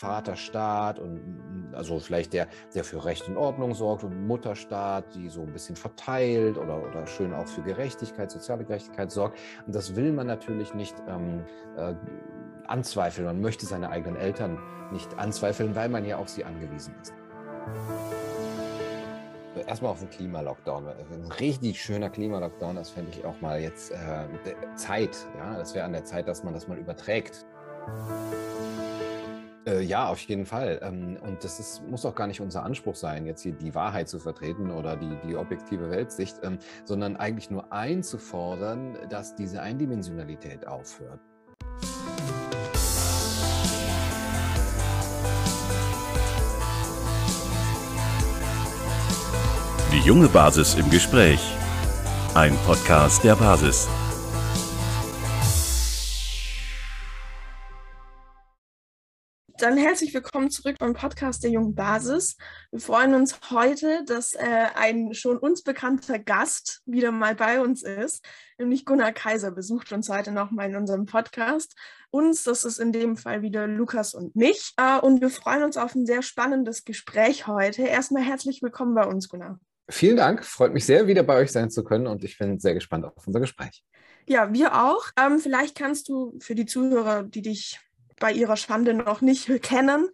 Vaterstaat und also vielleicht der, der für Recht und Ordnung sorgt und Mutterstaat, die so ein bisschen verteilt oder, oder schön auch für Gerechtigkeit, soziale Gerechtigkeit sorgt. Und das will man natürlich nicht ähm, äh, anzweifeln. Man möchte seine eigenen Eltern nicht anzweifeln, weil man ja auf sie angewiesen ist. Erstmal auf den Klimalockdown. Ein richtig schöner Klimalockdown, das fände ich auch mal jetzt äh, Zeit. Ja, das wäre an der Zeit, dass man das mal überträgt. Äh, ja, auf jeden Fall. Ähm, und das ist, muss auch gar nicht unser Anspruch sein, jetzt hier die Wahrheit zu vertreten oder die, die objektive Weltsicht, ähm, sondern eigentlich nur einzufordern, dass diese Eindimensionalität aufhört. Die junge Basis im Gespräch. Ein Podcast der Basis. Dann herzlich willkommen zurück beim Podcast der Jungen Basis. Wir freuen uns heute, dass äh, ein schon uns bekannter Gast wieder mal bei uns ist, nämlich Gunnar Kaiser besucht uns heute nochmal in unserem Podcast. Uns, das ist in dem Fall wieder Lukas und mich. Äh, und wir freuen uns auf ein sehr spannendes Gespräch heute. Erstmal herzlich willkommen bei uns, Gunnar. Vielen Dank, freut mich sehr, wieder bei euch sein zu können und ich bin sehr gespannt auf unser Gespräch. Ja, wir auch. Ähm, vielleicht kannst du für die Zuhörer, die dich bei ihrer Schande noch nicht kennen,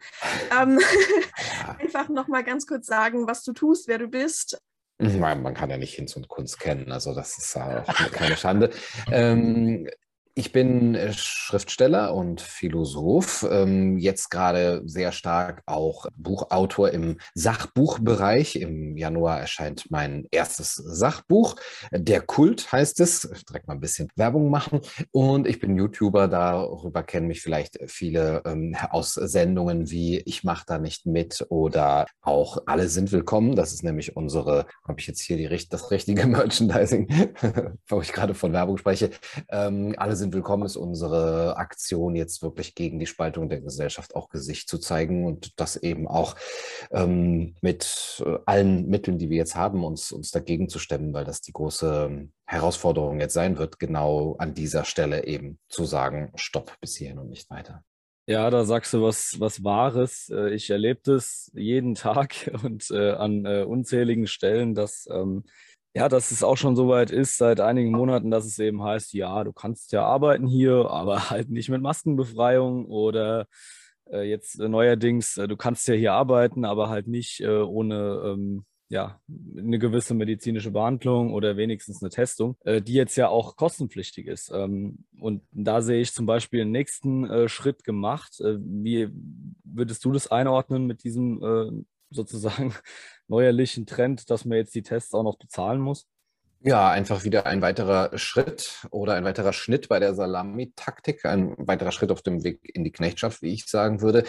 ähm, ja. einfach noch mal ganz kurz sagen, was du tust, wer du bist. Man, man kann ja nicht Hinz und Kunst kennen, also das ist auch keine Schande. Ähm, ich bin äh, Schriftsteller und Philosoph, ähm, jetzt gerade sehr stark auch Buchautor im Sachbuchbereich. Im Januar erscheint mein erstes Sachbuch. Der Kult heißt es. Direkt mal ein bisschen Werbung machen. Und ich bin YouTuber, darüber kennen mich vielleicht viele ähm, aus Sendungen wie Ich mach da nicht mit oder auch Alle sind willkommen. Das ist nämlich unsere, habe ich jetzt hier die, das richtige Merchandising, wo ich gerade von Werbung spreche. Ähm, alle sind sind willkommen, ist unsere Aktion jetzt wirklich gegen die Spaltung der Gesellschaft auch Gesicht zu zeigen und das eben auch ähm, mit äh, allen Mitteln, die wir jetzt haben, uns, uns dagegen zu stemmen, weil das die große Herausforderung jetzt sein wird, genau an dieser Stelle eben zu sagen, stopp bis hierhin und nicht weiter. Ja, da sagst du was, was Wahres. Äh, ich erlebe das jeden Tag und äh, an äh, unzähligen Stellen, dass ähm, ja, dass es auch schon so weit ist seit einigen Monaten, dass es eben heißt, ja, du kannst ja arbeiten hier, aber halt nicht mit Maskenbefreiung oder äh, jetzt äh, neuerdings, äh, du kannst ja hier arbeiten, aber halt nicht äh, ohne ähm, ja, eine gewisse medizinische Behandlung oder wenigstens eine Testung, äh, die jetzt ja auch kostenpflichtig ist. Ähm, und da sehe ich zum Beispiel den nächsten äh, Schritt gemacht. wie würdest du das einordnen mit diesem sozusagen neuerlichen Trend, dass man jetzt die Tests auch noch bezahlen muss? Ja, einfach wieder ein weiterer Schritt oder ein weiterer Schnitt bei der Salami-Taktik, ein weiterer Schritt auf dem Weg in die Knechtschaft, wie ich sagen würde.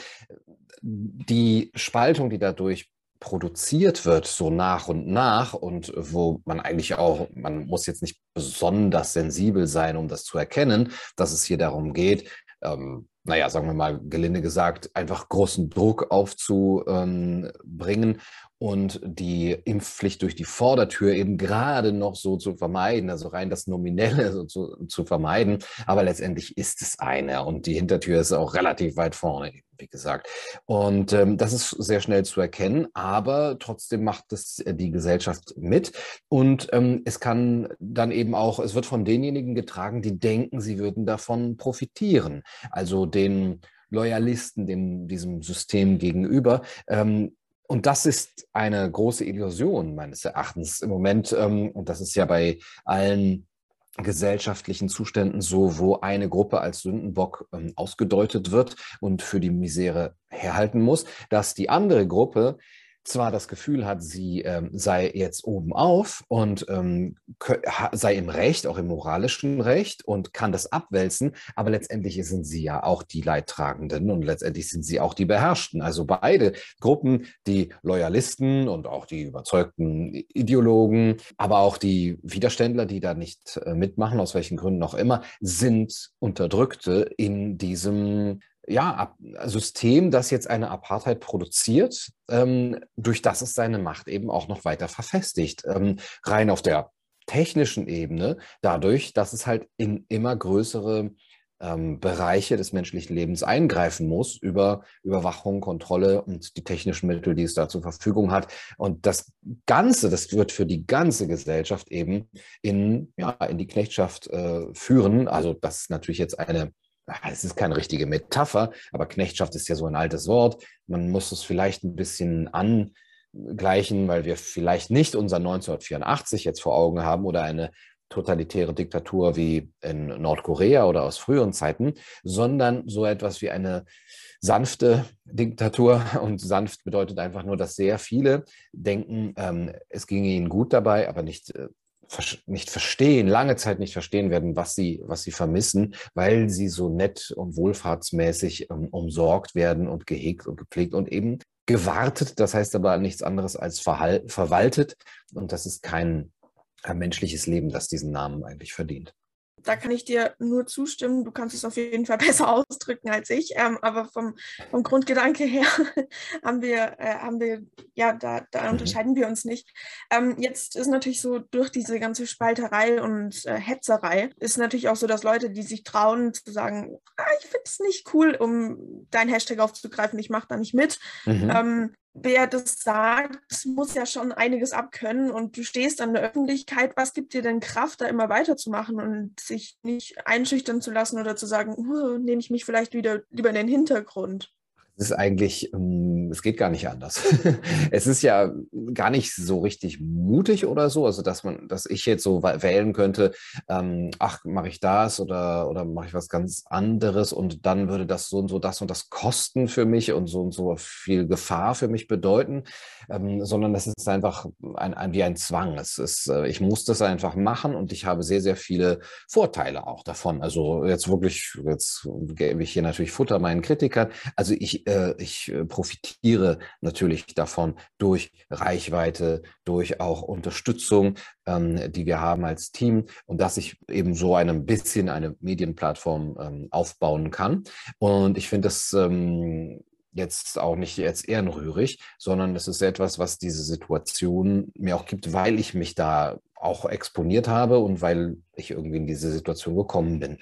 Die Spaltung, die dadurch produziert wird, so nach und nach und wo man eigentlich auch, man muss jetzt nicht besonders sensibel sein, um das zu erkennen, dass es hier darum geht, ähm, naja, sagen wir mal gelinde gesagt, einfach großen Druck aufzubringen und die Impfpflicht durch die Vordertür eben gerade noch so zu vermeiden, also rein das Nominelle so zu, zu vermeiden. Aber letztendlich ist es eine und die Hintertür ist auch relativ weit vorne, wie gesagt. Und ähm, das ist sehr schnell zu erkennen, aber trotzdem macht es äh, die Gesellschaft mit. Und ähm, es kann dann eben auch, es wird von denjenigen getragen, die denken, sie würden davon profitieren. Also den Loyalisten dem, diesem System gegenüber. Ähm, und das ist eine große Illusion meines Erachtens im Moment. Ähm, und das ist ja bei allen gesellschaftlichen Zuständen so, wo eine Gruppe als Sündenbock ähm, ausgedeutet wird und für die Misere herhalten muss, dass die andere Gruppe zwar das Gefühl hat, sie ähm, sei jetzt oben auf und ähm, sei im Recht, auch im moralischen Recht und kann das abwälzen, aber letztendlich sind sie ja auch die Leidtragenden und letztendlich sind sie auch die Beherrschten. Also beide Gruppen, die Loyalisten und auch die überzeugten Ideologen, aber auch die Widerständler, die da nicht äh, mitmachen, aus welchen Gründen auch immer, sind Unterdrückte in diesem ja, System, das jetzt eine Apartheid produziert, ähm, durch das es seine Macht eben auch noch weiter verfestigt. Ähm, rein auf der technischen Ebene, dadurch, dass es halt in immer größere ähm, Bereiche des menschlichen Lebens eingreifen muss über Überwachung, Kontrolle und die technischen Mittel, die es da zur Verfügung hat. Und das Ganze, das wird für die ganze Gesellschaft eben in, ja, in die Knechtschaft äh, führen. Also das ist natürlich jetzt eine es ist keine richtige Metapher, aber Knechtschaft ist ja so ein altes Wort. Man muss es vielleicht ein bisschen angleichen, weil wir vielleicht nicht unser 1984 jetzt vor Augen haben oder eine totalitäre Diktatur wie in Nordkorea oder aus früheren Zeiten, sondern so etwas wie eine sanfte Diktatur. Und sanft bedeutet einfach nur, dass sehr viele denken, ähm, es ginge ihnen gut dabei, aber nicht äh, nicht verstehen, lange Zeit nicht verstehen werden, was sie, was sie vermissen, weil sie so nett und wohlfahrtsmäßig um, umsorgt werden und gehegt und gepflegt und eben gewartet. Das heißt aber nichts anderes als verwaltet. Und das ist kein ein menschliches Leben, das diesen Namen eigentlich verdient. Da kann ich dir nur zustimmen. Du kannst es auf jeden Fall besser ausdrücken als ich. Ähm, aber vom, vom Grundgedanke her haben wir, äh, haben wir, ja, da, da mhm. unterscheiden wir uns nicht. Ähm, jetzt ist natürlich so, durch diese ganze Spalterei und äh, Hetzerei ist natürlich auch so, dass Leute, die sich trauen zu sagen, ah, ich finde es nicht cool, um deinen Hashtag aufzugreifen, ich mache da nicht mit, mhm. ähm, wer das sagt, muss ja schon einiges abkönnen und du stehst an der Öffentlichkeit. Was gibt dir denn Kraft, da immer weiterzumachen und sich nicht einschüchtern zu lassen oder zu sagen, nehme ich mich vielleicht wieder lieber in den Hintergrund? Es ist eigentlich, ähm, es geht gar nicht anders. es ist ja gar nicht so richtig mutig oder so, also dass man, dass ich jetzt so wählen könnte, ähm, ach, mache ich das oder, oder mache ich was ganz anderes und dann würde das so und so das und das kosten für mich und so und so viel Gefahr für mich bedeuten, ähm, sondern das ist einfach ein, ein, wie ein Zwang. Es ist, äh, ich muss das einfach machen und ich habe sehr, sehr viele Vorteile auch davon. Also jetzt wirklich, jetzt gebe ich hier natürlich Futter meinen Kritikern. Also ich äh, ich äh, profitiere natürlich davon durch Reichweite, durch auch Unterstützung, ähm, die wir haben als Team und dass ich eben so ein bisschen eine Medienplattform ähm, aufbauen kann. Und ich finde das ähm, jetzt auch nicht jetzt ehrenrührig, sondern es ist etwas, was diese Situation mir auch gibt, weil ich mich da auch exponiert habe und weil ich irgendwie in diese Situation gekommen bin.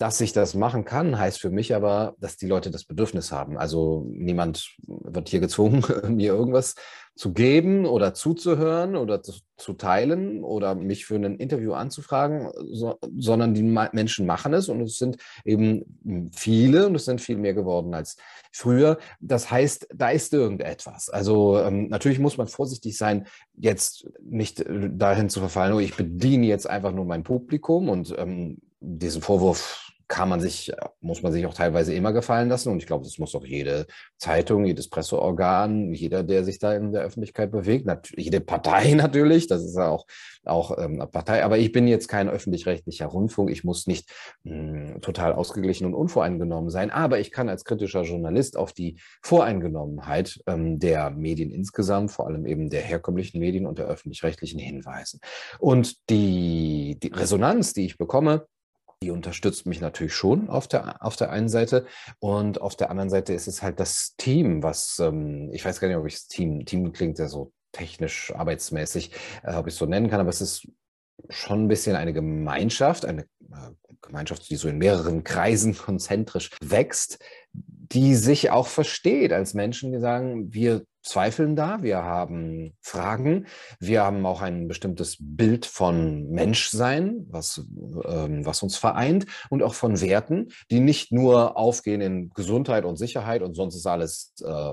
Dass ich das machen kann, heißt für mich aber, dass die Leute das Bedürfnis haben. Also niemand wird hier gezwungen, mir irgendwas zu geben oder zuzuhören oder zu, zu teilen oder mich für ein Interview anzufragen, so, sondern die Menschen machen es und es sind eben viele und es sind viel mehr geworden als früher. Das heißt, da ist irgendetwas. Also ähm, natürlich muss man vorsichtig sein, jetzt nicht dahin zu verfallen, oh, ich bediene jetzt einfach nur mein Publikum und ähm, diesen Vorwurf kann man sich, muss man sich auch teilweise immer gefallen lassen. Und ich glaube, das muss auch jede Zeitung, jedes Presseorgan, jeder, der sich da in der Öffentlichkeit bewegt, jede Partei natürlich, das ist ja auch, auch ähm, eine Partei. Aber ich bin jetzt kein öffentlich-rechtlicher Rundfunk. Ich muss nicht mh, hm, total ausgeglichen und unvoreingenommen sein. Aber ich kann als kritischer Journalist auf die Voreingenommenheit ähm, der Medien insgesamt, vor allem eben der herkömmlichen Medien und der öffentlich-rechtlichen hinweisen. Und die, die Resonanz, die ich bekomme, die unterstützt mich natürlich schon auf der, auf der einen Seite. Und auf der anderen Seite ist es halt das Team, was, ähm, ich weiß gar nicht, ob ich das Team, Team klingt ja so technisch, arbeitsmäßig, äh, ob ich es so nennen kann, aber es ist schon ein bisschen eine Gemeinschaft, eine äh, Gemeinschaft, die so in mehreren Kreisen konzentrisch wächst, die sich auch versteht als Menschen, die sagen, wir zweifeln da, wir haben Fragen, wir haben auch ein bestimmtes Bild von Menschsein, was, ähm, was uns vereint und auch von Werten, die nicht nur aufgehen in Gesundheit und Sicherheit und sonst ist alles äh,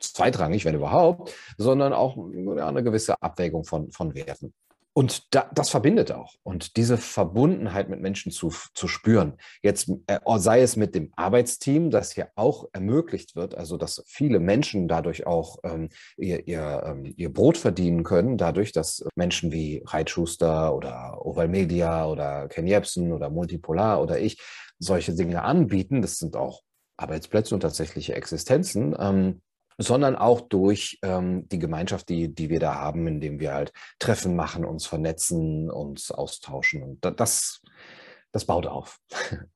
zweitrangig, wenn überhaupt, sondern auch ja, eine gewisse Abwägung von, von Werten. Und da, das verbindet auch. Und diese Verbundenheit mit Menschen zu, zu spüren, jetzt äh, sei es mit dem Arbeitsteam, das hier auch ermöglicht wird, also dass viele Menschen dadurch auch ähm, ihr, ihr, ähm, ihr Brot verdienen können, dadurch, dass Menschen wie Reitschuster oder Oval Media oder Ken Jebsen oder Multipolar oder ich solche Dinge anbieten. Das sind auch Arbeitsplätze und tatsächliche Existenzen. Ähm, sondern auch durch ähm, die Gemeinschaft, die, die wir da haben, indem wir halt Treffen machen, uns vernetzen, uns austauschen. Und das, das baut auf.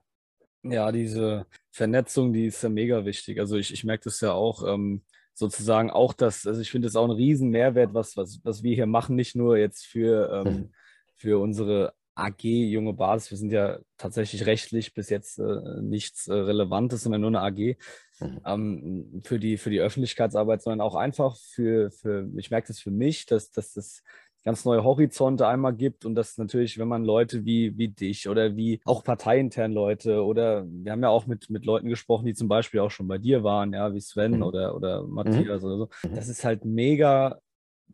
Ja, diese Vernetzung, die ist ja mega wichtig. Also ich, ich merke das ja auch, ähm, sozusagen auch das, also ich finde es auch ein riesen Mehrwert, was, was, was wir hier machen, nicht nur jetzt für, ähm, hm. für unsere AG Junge Basis. Wir sind ja tatsächlich rechtlich bis jetzt äh, nichts äh, Relevantes, sondern nur eine AG mhm. ähm, für, die, für die Öffentlichkeitsarbeit, sondern auch einfach für, für ich merke das für mich, dass, dass das ganz neue Horizonte einmal gibt und das natürlich, wenn man Leute wie, wie dich oder wie auch parteiintern Leute oder wir haben ja auch mit, mit Leuten gesprochen, die zum Beispiel auch schon bei dir waren, ja, wie Sven mhm. oder, oder Matthias mhm. oder so. Mhm. Das ist halt mega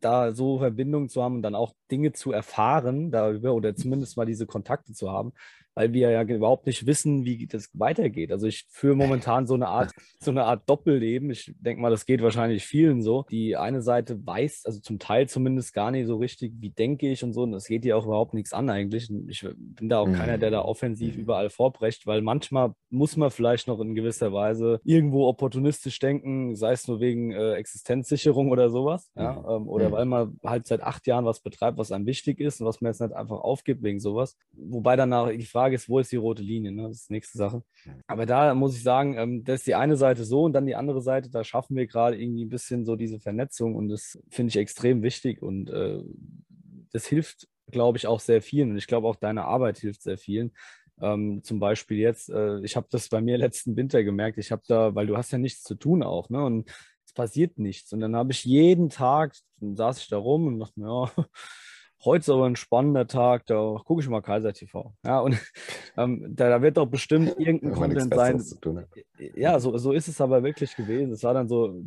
da so Verbindungen zu haben und dann auch Dinge zu erfahren darüber oder zumindest mal diese Kontakte zu haben, weil wir ja überhaupt nicht wissen, wie das weitergeht. Also ich führe momentan so eine Art, so eine Art Doppelleben. Ich denke mal, das geht wahrscheinlich vielen so. Die eine Seite weiß, also zum Teil zumindest gar nicht so richtig, wie denke ich und so. Und das geht dir auch überhaupt nichts an eigentlich. Ich bin da auch mhm. keiner, der da offensiv mhm. überall vorbrecht, weil manchmal muss man vielleicht noch in gewisser Weise irgendwo opportunistisch denken, sei es nur wegen äh, Existenzsicherung oder sowas. Ja? Mhm. Ähm, oder mhm. weil man halt seit acht Jahren was betreibt, was einem wichtig ist und was man jetzt nicht einfach aufgibt wegen sowas. Wobei danach die Frage Frage ist, wo ist die rote Linie? Ne? Das ist die nächste Sache. Aber da muss ich sagen, ähm, das ist die eine Seite so und dann die andere Seite, da schaffen wir gerade irgendwie ein bisschen so diese Vernetzung und das finde ich extrem wichtig und äh, das hilft, glaube ich, auch sehr vielen und ich glaube auch deine Arbeit hilft sehr vielen. Ähm, zum Beispiel jetzt, äh, ich habe das bei mir letzten Winter gemerkt, ich habe da, weil du hast ja nichts zu tun auch, ne? Und es passiert nichts. Und dann habe ich jeden Tag, dann saß ich da rum und dachte mir, ja, heute ist aber ein spannender Tag, da gucke ich mal Kaiser TV. Ja, und ähm, da, da, wird doch bestimmt irgendein Content sein. Tun, ja, so, so ist es aber wirklich gewesen. Es war dann so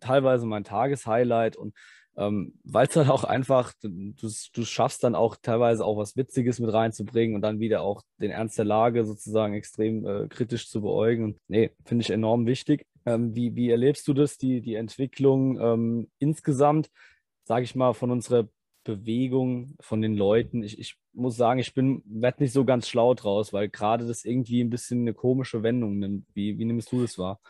teilweise mein Tageshighlight und ähm, weil es halt auch einfach, du, du schaffst dann auch teilweise auch was Witziges mit reinzubringen und dann wieder auch den Ernst der Lage sozusagen extrem äh, kritisch zu beäugen. Und nee, finde ich enorm wichtig. Ähm, wie, wie erlebst du das, die, die Entwicklung ähm, insgesamt, sage ich mal, von unserer Bewegung von den Leuten. Ich, ich muss sagen, ich bin werde nicht so ganz schlau draus, weil gerade das irgendwie ein bisschen eine komische Wendung nimmt. Wie, wie nimmst du das wahr?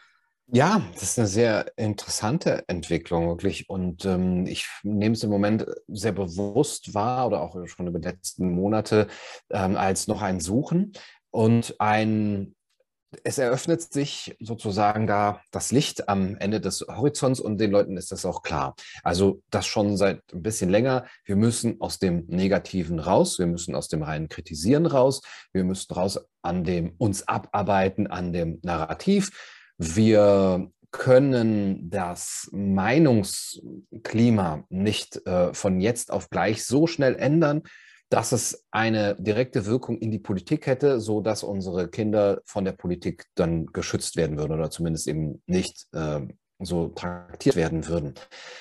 Ja, das ist eine sehr interessante Entwicklung, wirklich. Und ähm, ich nehme es im Moment sehr bewusst wahr oder auch schon über die letzten Monate ähm, als noch ein Suchen und ein es eröffnet sich sozusagen da das Licht am Ende des Horizonts und den Leuten ist das auch klar. Also das schon seit ein bisschen länger. Wir müssen aus dem Negativen raus, wir müssen aus dem reinen Kritisieren raus, wir müssen raus an dem uns abarbeiten, an dem Narrativ. Wir können das Meinungsklima nicht äh, von jetzt auf gleich so schnell ändern, dass es eine direkte Wirkung in die Politik hätte, so dass unsere Kinder von der Politik dann geschützt werden würden oder zumindest eben nicht äh, so traktiert werden würden.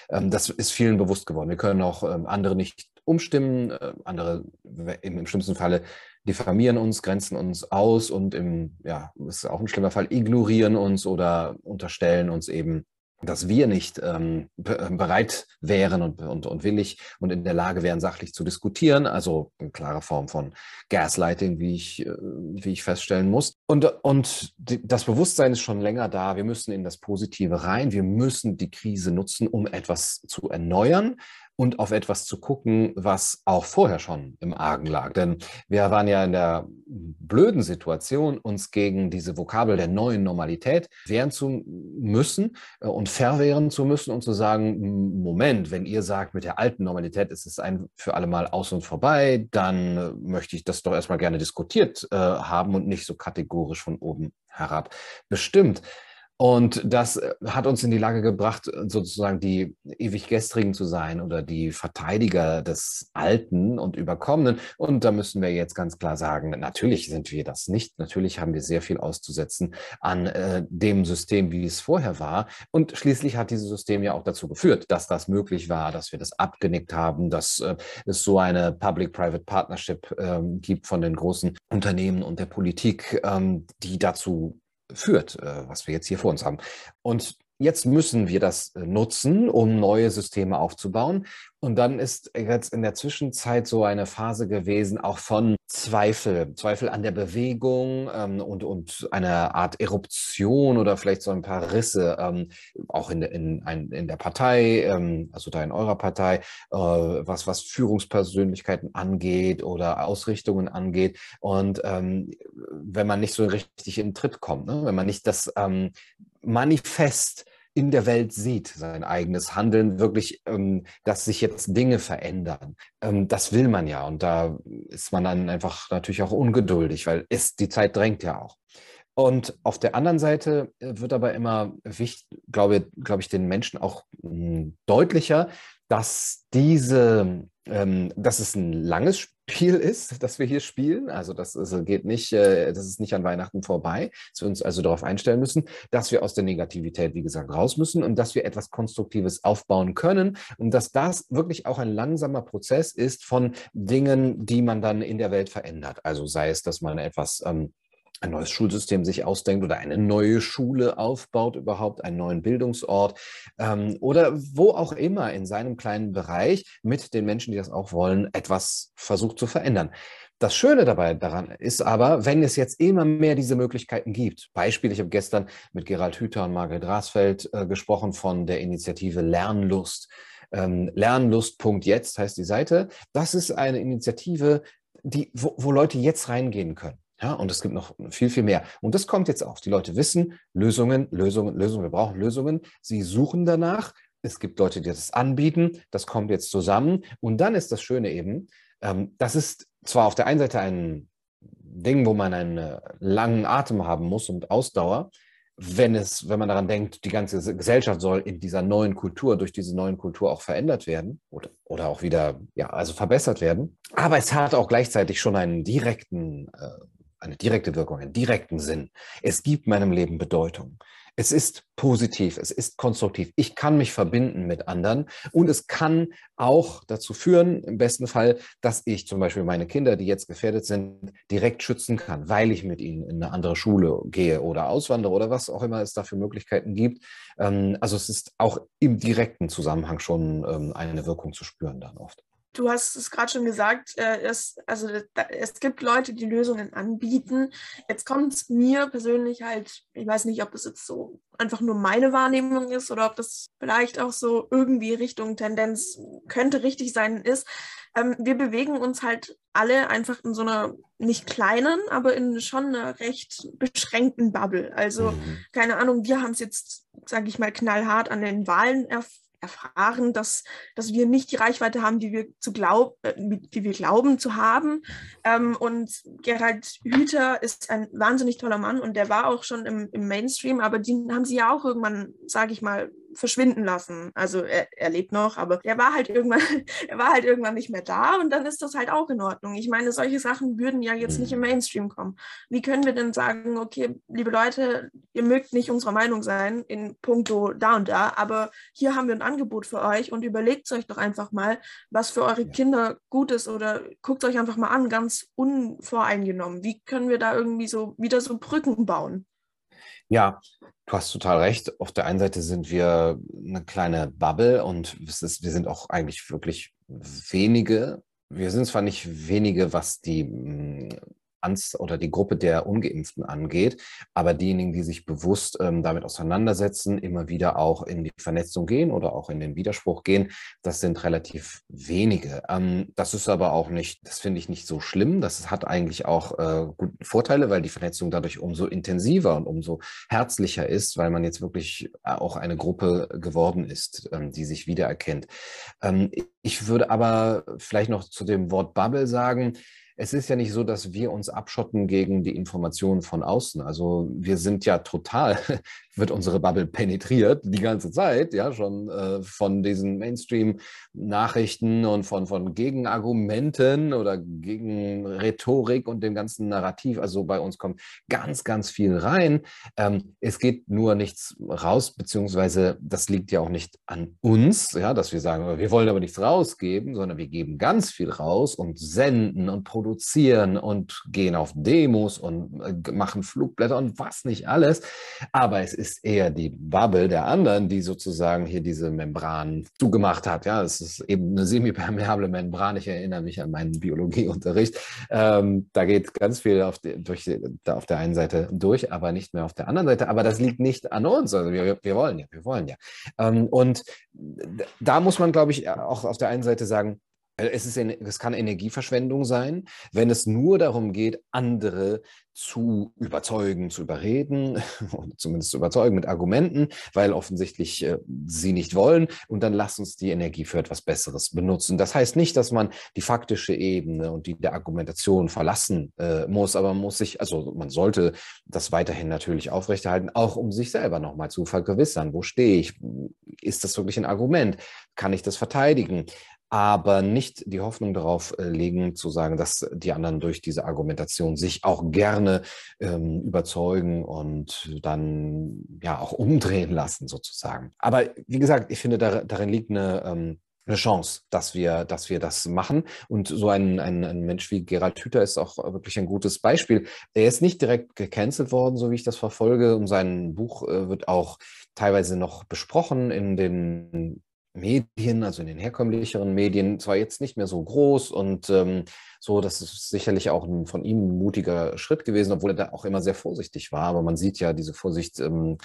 Ähm, das ist vielen bewusst geworden. Wir können auch ähm, andere nicht umstimmen, äh, andere im, im schlimmsten Falle diffamieren uns, grenzen uns aus und im, ja, ist auch ein schlimmer Fall, ignorieren uns oder unterstellen uns eben dass wir nicht ähm, äh, bereit wären und, und, und willig und in der Lage wären, sachlich zu diskutieren. Also eine klare Form von Gaslighting, wie ich, äh, wie ich feststellen muss. Und, und das Bewusstsein ist schon länger da. Wir müssen in das Positive rein. Wir müssen die Krise nutzen, um etwas zu erneuern und auf etwas zu gucken, was auch vorher schon im Argen lag. Denn wir waren ja in der blöden Situation, uns gegen diese Vokabel der neuen Normalität wehren zu müssen äh, und verwehren zu müssen und zu sagen, Moment, wenn ihr sagt, mit der alten Normalität ist es ein für alle Mal aus und vorbei, dann äh, möchte ich das doch erstmal gerne diskutiert äh, haben und nicht so kategorisch von oben herab bestimmt. Und das äh, hat uns in die Lage gebracht, sozusagen die ewig Gestrigen zu sein oder die Verteidiger des Alten und Überkommenen. Und da müssen wir jetzt ganz klar sagen, natürlich sind wir das nicht. Natürlich haben wir sehr viel auszusetzen an äh, dem System, wie es vorher war. Und schließlich hat dieses System ja auch dazu geführt, dass das möglich war, dass wir das abgenickt haben, dass äh, es so eine Public-Private Partnership äh, gibt von den großen Unternehmen und der Politik, ähm, die dazu führt, äh, was wir jetzt hier vor uns haben. Und jetzt müssen wir das äh, nutzen, um neue Systeme aufzubauen. Und dann ist jetzt in der Zwischenzeit so eine Phase gewesen, auch von Zweifel, Zweifel an der Bewegung ähm, und, und einer Art Eruption oder vielleicht so ein paar Risse, ähm, auch in, in, in der Partei, ähm, also da in eurer Partei, äh, was, was Führungspersönlichkeiten angeht oder Ausrichtungen angeht. Und ähm, wenn man nicht so richtig in den Tritt kommt, ne? wenn man nicht das ähm, Manifest in der Welt sieht, sein eigenes Handeln, wirklich, ähm, dass sich jetzt Dinge verändern. Ähm, das will man ja und da ist man dann einfach natürlich auch ungeduldig, weil es, die Zeit drängt ja auch. Und auf der anderen Seite äh, wird aber immer wichtig, glaube, glaube ich, den Menschen auch hm, deutlicher, dass diese, ähm, dass es ein langes Spiel ist, das wir hier spielen. Also das ist, geht nicht, äh, das ist nicht an Weihnachten vorbei, dass wir uns also darauf einstellen müssen, dass wir aus der Negativität, wie gesagt, raus müssen und dass wir etwas Konstruktives aufbauen können und dass das wirklich auch ein langsamer Prozess ist von Dingen, die man dann in der Welt verändert. Also sei es, dass man etwas ähm, ein neues Schulsystem sich ausdenkt oder eine neue Schule aufbaut, überhaupt einen neuen Bildungsort ähm, oder wo auch immer in seinem kleinen Bereich mit den Menschen, die das auch wollen, etwas versucht zu verändern. Das Schöne dabei daran ist aber, wenn es jetzt immer mehr diese Möglichkeiten gibt. Beispiel, ich habe gestern mit Gerald Hüther und Margret Rasfeld äh, gesprochen von der Initiative Lernlust. Ähm, Lernlust.jetzt heißt die Seite. Das ist eine Initiative, die, wo, wo Leute jetzt reingehen können. Ja, und es gibt noch viel, viel mehr. Und das kommt jetzt auch. Die Leute wissen, Lösungen, Lösungen, Lösungen, wir brauchen Lösungen. Sie suchen danach. Es gibt Leute, die das anbieten. Das kommt jetzt zusammen. Und dann ist das Schöne eben, ähm, das ist zwar auf der einen Seite ein Ding, wo man einen langen Atem haben muss und Ausdauer, wenn es, wenn man daran denkt, die ganze Gesellschaft soll in dieser neuen Kultur, durch diese neuen Kultur auch verändert werden oder, oder auch wieder, ja, also verbessert werden. Aber es hat auch gleichzeitig schon einen direkten äh, eine direkte Wirkung, einen direkten Sinn. Es gibt meinem Leben Bedeutung. Es ist positiv, es ist konstruktiv. Ich kann mich verbinden mit anderen und es kann auch dazu führen, im besten Fall, dass ich zum Beispiel meine Kinder, die jetzt gefährdet sind, direkt schützen kann, weil ich mit ihnen in eine andere Schule gehe oder auswandere oder was auch immer es da für Möglichkeiten gibt. Ähm, also es ist auch im direkten Zusammenhang schon ähm, eine Wirkung zu spüren dann oft. Du hast es gerade schon gesagt, äh, es, also es gibt Leute, die Lösungen anbieten. Jetzt kommt es mir persönlich halt, ich weiß nicht, ob das jetzt so einfach nur meine Wahrnehmung ist oder ob das vielleicht auch so irgendwie Richtung Tendenz könnte richtig sein ist. Ähm, wir bewegen uns halt alle einfach in so einer nicht kleinen, aber in schon einer recht beschränkten Bubble. Also mhm. keine Ahnung, wir haben es jetzt, sage ich mal, knallhart an den Wahlen erfahren erfahren, dass, dass wir nicht die Reichweite haben, die wir, zu glaub, äh, die wir glauben zu haben. Ähm, und Gerald Hüther ist ein wahnsinnig toller Mann und der war auch schon im, im Mainstream, aber die haben sie ja auch irgendwann, sage ich mal, verschwinden lassen. Also er, er lebt noch, aber er war halt irgendwann, er war halt irgendwann nicht mehr da und dann ist das halt auch in Ordnung. Ich meine, solche Sachen würden ja jetzt nicht im mhm. Mainstream kommen. Wie können wir denn sagen, okay, liebe Leute, ihr mögt nicht unserer Meinung sein in puncto da und da, aber hier haben wir ein Angebot für euch und überlegt euch doch einfach mal, was für eure Kinder gut ist oder guckt euch einfach mal an, ganz unvoreingenommen. Wie können wir da irgendwie so wieder so Brücken bauen? Ja, du hast total recht. Auf der einen Seite sind wir eine kleine Bubble und ist, wir sind auch eigentlich wirklich wenige. Wir sind zwar nicht wenige, was die oder die Gruppe der Ungeimpften angeht. Aber diejenigen, die sich bewusst ähm, damit auseinandersetzen, immer wieder auch in die Vernetzung gehen oder auch in den Widerspruch gehen, das sind relativ wenige. Ähm, das ist aber auch nicht, das finde ich nicht so schlimm. Das hat eigentlich auch äh, gute Vorteile, weil die Vernetzung dadurch umso intensiver und umso herzlicher ist, weil man jetzt wirklich auch eine Gruppe geworden ist, ähm, die sich wiedererkennt. Ähm, ich würde aber vielleicht noch zu dem Wort Bubble sagen, es ist ja nicht so, dass wir uns abschotten gegen die Informationen von außen. Also wir sind ja total, wird unsere Bubble penetriert die ganze Zeit, ja, schon äh, von diesen Mainstream-Nachrichten und von, von Gegenargumenten oder gegen Rhetorik und dem ganzen Narrativ. Also bei uns kommt ganz, ganz viel rein. Ähm, es geht nur nichts raus, beziehungsweise das liegt ja auch nicht an uns, ja, dass wir sagen, wir wollen aber nichts rausgeben, sondern wir geben ganz viel raus und senden und produzieren produzieren und gehen auf Demos und äh, machen Flugblätter und was nicht alles. Aber es ist eher die Bubble der anderen, die sozusagen hier diese Membran zugemacht hat. Ja, es ist eben eine semipermeable Membran. Ich erinnere mich an meinen Biologieunterricht. Ähm, da geht ganz viel auf, die, durch, da auf der einen Seite durch, aber nicht mehr auf der anderen Seite. Aber das liegt nicht an uns. Also wir, wir wollen ja, wir wollen ja. Ähm, und da muss man, glaube ich, auch auf der einen Seite sagen, äh, es, ist, es kann Energieverschwendung sein, wenn es nur darum geht, andere zu überzeugen, zu überreden, zumindest zu überzeugen mit Argumenten, weil offensichtlich äh, sie nicht wollen. Und dann lass uns die Energie für etwas Besseres benutzen. Das heißt nicht, dass man die faktische Ebene und die der Argumentation verlassen äh, muss, aber man muss sich, also man sollte das weiterhin natürlich aufrechterhalten, auch um sich selber nochmal zu vergewissern. Wo stehe ich? Ist das wirklich ein Argument? Kann ich das verteidigen? Aber nicht die Hoffnung darauf äh, legen, zu sagen, dass die anderen durch diese Argumentation sich auch gerne ähm, überzeugen und dann ja auch umdrehen lassen, sozusagen. Aber wie gesagt, ich finde, da, darin liegt eine, ähm, eine Chance, dass wir, dass wir das machen. Und so ein, ein, ein Mensch wie Gerald Hüther ist auch wirklich ein gutes Beispiel. Er ist nicht direkt gecancelt worden, so wie ich das verfolge. Und sein Buch äh, wird auch teilweise noch besprochen in den Medien, also in den herkömmlicheren Medien, zwar jetzt nicht mehr so groß und ähm, so, das ist sicherlich auch ein, von ihm ein mutiger Schritt gewesen, obwohl er da auch immer sehr vorsichtig war. Aber man sieht ja, diese Vorsicht ähm,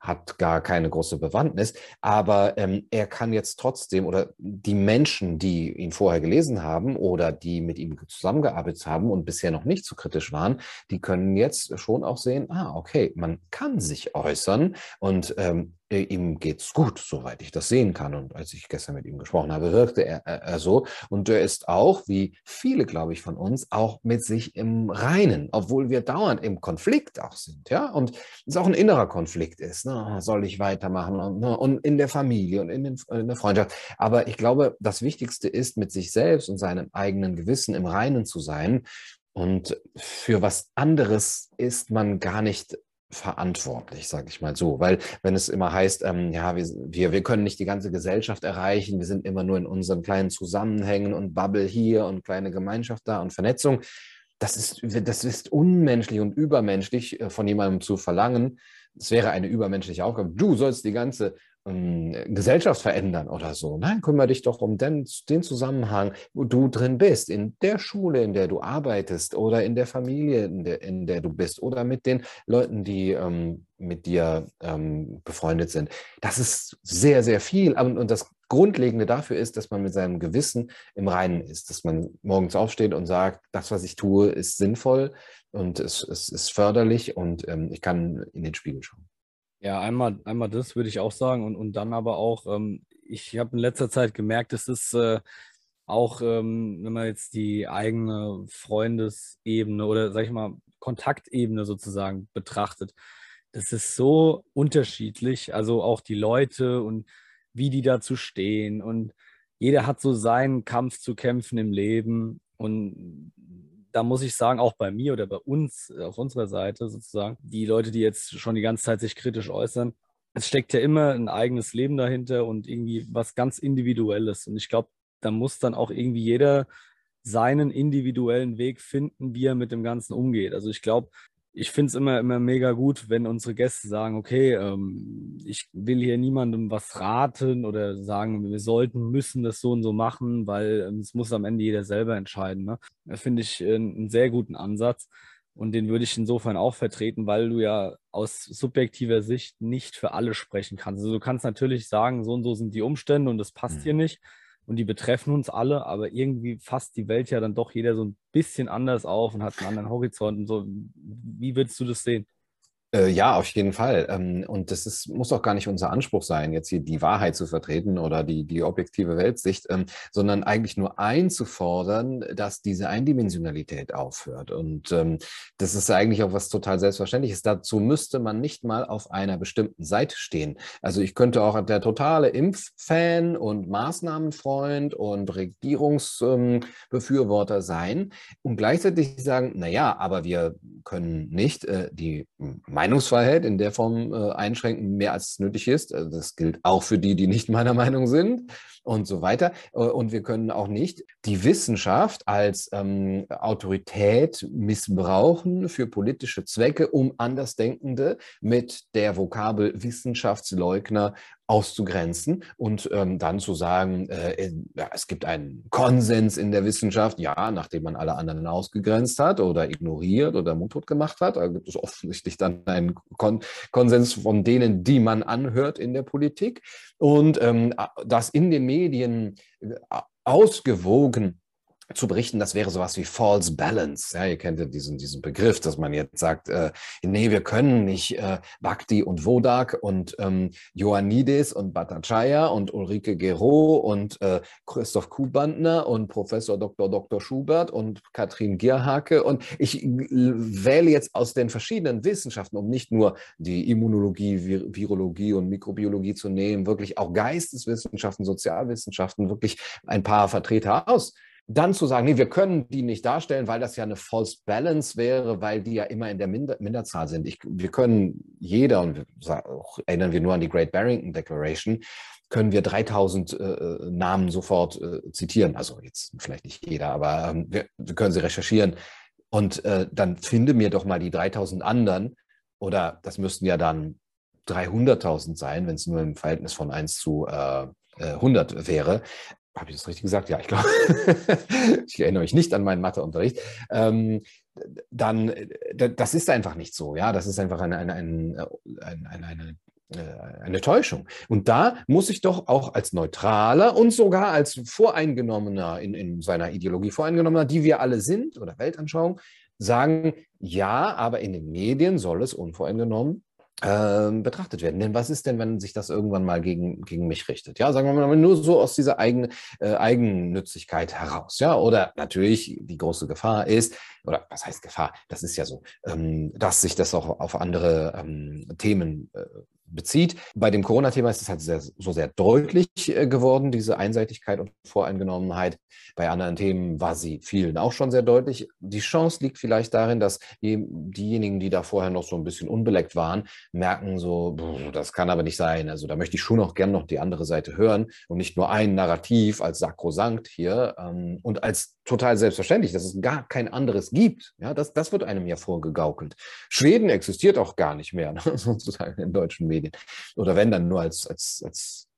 hat gar keine große Bewandtnis, aber ähm, er kann jetzt trotzdem oder die Menschen, die ihn vorher gelesen haben oder die mit ihm zusammengearbeitet haben und bisher noch nicht so kritisch waren, die können jetzt schon auch sehen, ah, okay, man kann sich äußern und ähm, äh, ihm geht's gut, soweit ich das sehen kann. Und als ich gestern mit ihm gesprochen habe, wirkte er, er, er so. Und er ist auch, wie viele, glaube ich, von uns, auch mit sich im Reinen, obwohl wir dauernd im Konflikt auch sind. Ja, und es auch ein innerer Konflikt ist. Ne? Soll ich weitermachen? Und, ne? und in der Familie und in, den, in der Freundschaft. Aber ich glaube, das Wichtigste ist, mit sich selbst und seinem eigenen Gewissen im Reinen zu sein. Und für was anderes ist man gar nicht verantwortlich, sage ich mal so. Weil wenn es immer heißt, ähm, ja, wir, wir, wir können nicht die ganze Gesellschaft erreichen, wir sind immer nur in unseren kleinen Zusammenhängen und Bubble hier und kleine Gemeinschaft da und Vernetzung, das ist, das ist unmenschlich und übermenschlich äh, von jemandem zu verlangen. Es wäre eine übermenschliche Aufgabe. Du sollst die ganze Gesellschaft verändern oder so. Nein, kümmere dich doch um den, den Zusammenhang, wo du drin bist, in der Schule, in der du arbeitest oder in der Familie, in der, in der du bist oder mit den Leuten, die ähm, mit dir ähm, befreundet sind. Das ist sehr, sehr viel. Und, und das Grundlegende dafür ist, dass man mit seinem Gewissen im Reinen ist, dass man morgens aufsteht und sagt, das, was ich tue, ist sinnvoll und es, es ist förderlich und ähm, ich kann in den Spiegel schauen. Ja, einmal, einmal das würde ich auch sagen und, und dann aber auch, ähm, ich habe in letzter Zeit gemerkt, es ist äh, auch, ähm, wenn man jetzt die eigene Freundesebene oder sag ich mal Kontaktebene sozusagen betrachtet, das ist so unterschiedlich, also auch die Leute und wie die dazu stehen und jeder hat so seinen Kampf zu kämpfen im Leben und da muss ich sagen, auch bei mir oder bei uns, äh, auf unserer Seite sozusagen, die Leute, die jetzt schon die ganze Zeit sich kritisch äußern, es steckt ja immer ein eigenes Leben dahinter und irgendwie was ganz Individuelles. Und ich glaube, da muss dann auch irgendwie jeder seinen individuellen Weg finden, wie er mit dem Ganzen umgeht. Also ich glaube, ich finde es immer, immer mega gut, wenn unsere Gäste sagen, okay, ähm, ich will hier niemandem was raten oder sagen, wir sollten, müssen das so und so machen, weil ähm, es muss am Ende jeder selber entscheiden. Ne? Das finde ich äh, einen sehr guten Ansatz und den würde ich insofern auch vertreten, weil du ja aus subjektiver Sicht nicht für alle sprechen kannst. Also du kannst natürlich sagen, so und so sind die Umstände und das passt mhm. hier nicht und die betreffen uns alle, aber irgendwie fasst die Welt ja dann doch jeder so ein bisschen anders auf und hat einen anderen Horizont und so. Wie würdest du das sehen? Äh, ja, auf jeden Fall. Ähm, und das ist, muss auch gar nicht unser Anspruch sein, jetzt hier die Wahrheit zu vertreten oder die, die objektive Weltsicht, ähm, sondern eigentlich nur einzufordern, dass diese Eindimensionalität aufhört. Und ähm, das ist eigentlich auch was total Selbstverständliches. Dazu müsste man nicht mal auf einer bestimmten Seite stehen. Also ich könnte auch der totale Impffan und Maßnahmenfreund und Regierungsbefürworter sein und gleichzeitig sagen, na ja, aber wir können nicht äh, die Meinungsfreiheit in der Form äh, einschränken, mehr als nötig ist. Also das gilt auch für die, die nicht meiner Meinung sind und so weiter. Äh, und wir können auch nicht die Wissenschaft als ähm, Autorität missbrauchen für politische Zwecke, um Andersdenkende mit der Vokabel Wissenschaftsleugner auszugrenzen und ähm, dann zu sagen, äh, es gibt einen Konsens in der Wissenschaft, ja, nachdem man alle anderen ausgegrenzt hat oder ignoriert oder mundtot gemacht hat, da gibt es offensichtlich dann einen Kon Konsens von denen, die man anhört in der Politik und ähm, das in den Medien ausgewogen zu berichten, das wäre sowas wie False Balance. Ja, ihr kennt ja diesen, diesen Begriff, dass man jetzt sagt, äh, nee, wir können nicht äh, Bhakti und Wodak und ähm, Ioannidis und Bhattacharya und Ulrike Gero und äh, Christoph Kuhbandner und Professor Dr. Dr. Schubert und Katrin Gierhake und ich wähle jetzt aus den verschiedenen Wissenschaften, um nicht nur die Immunologie, Vir Virologie und Mikrobiologie zu nehmen, wirklich auch Geisteswissenschaften, Sozialwissenschaften, wirklich ein paar Vertreter aus dann zu sagen, nee, wir können die nicht darstellen, weil das ja eine False Balance wäre, weil die ja immer in der Minder Minderzahl sind. Ich, wir können jeder, und auch, erinnern wir nur an die Great Barrington Declaration, können wir 3000 äh, äh, Namen sofort äh, zitieren. Also jetzt vielleicht nicht jeder, aber ähm, wir, wir, können sie recherchieren. Und äh, dann finde mir doch mal die 3000 anderen, oder das müssten ja dann 300.000 sein, wenn es nur im Verhältnis von 1 zu äh, 100 äh, wäre, habe ich das richtig gesagt? Ja, ich glaube. ich erinnere mich nicht an meinen Matheunterricht. Ähm, dann, das ist einfach nicht so. Ja, das ist einfach eine, eine, eine, eine, äh, eine Täuschung. Und da muss ich doch auch als Neutraler und sogar als Voreingenommener in, in seiner Ideologie, Voreingenommener, die wir alle sind oder Weltanschauung, sagen, ja, aber in den Medien soll es unvoreingenommen ähm, betrachtet werden. Denn was ist denn, wenn sich das irgendwann mal gegen, gegen mich richtet? Ja, sagen wir mal nur so aus dieser eigenen äh, Eigennützigkeit heraus. Ja, oder natürlich die große Gefahr ist, oder was heißt Gefahr? Das ist ja so, ähm, dass sich das auch auf andere ähm, Themen äh, bezieht. Bei dem Corona-Thema ist es halt sehr, so sehr deutlich äh, geworden, diese Einseitigkeit und Voreingenommenheit. Bei anderen Themen war sie vielen auch schon sehr deutlich. Die Chance liegt vielleicht darin, dass diejenigen, die da vorher noch so ein bisschen unbeleckt waren, merken so, das kann aber nicht sein. Also da möchte ich schon auch gern noch die andere Seite hören und nicht nur ein Narrativ als sakrosankt hier ähm, und als total selbstverständlich, dass es gar kein anderes gibt. Ja, das, das wird einem ja vorgegaukelt. Schweden existiert auch gar nicht mehr, sozusagen in deutschen Medien. Oder wenn dann nur als, als, als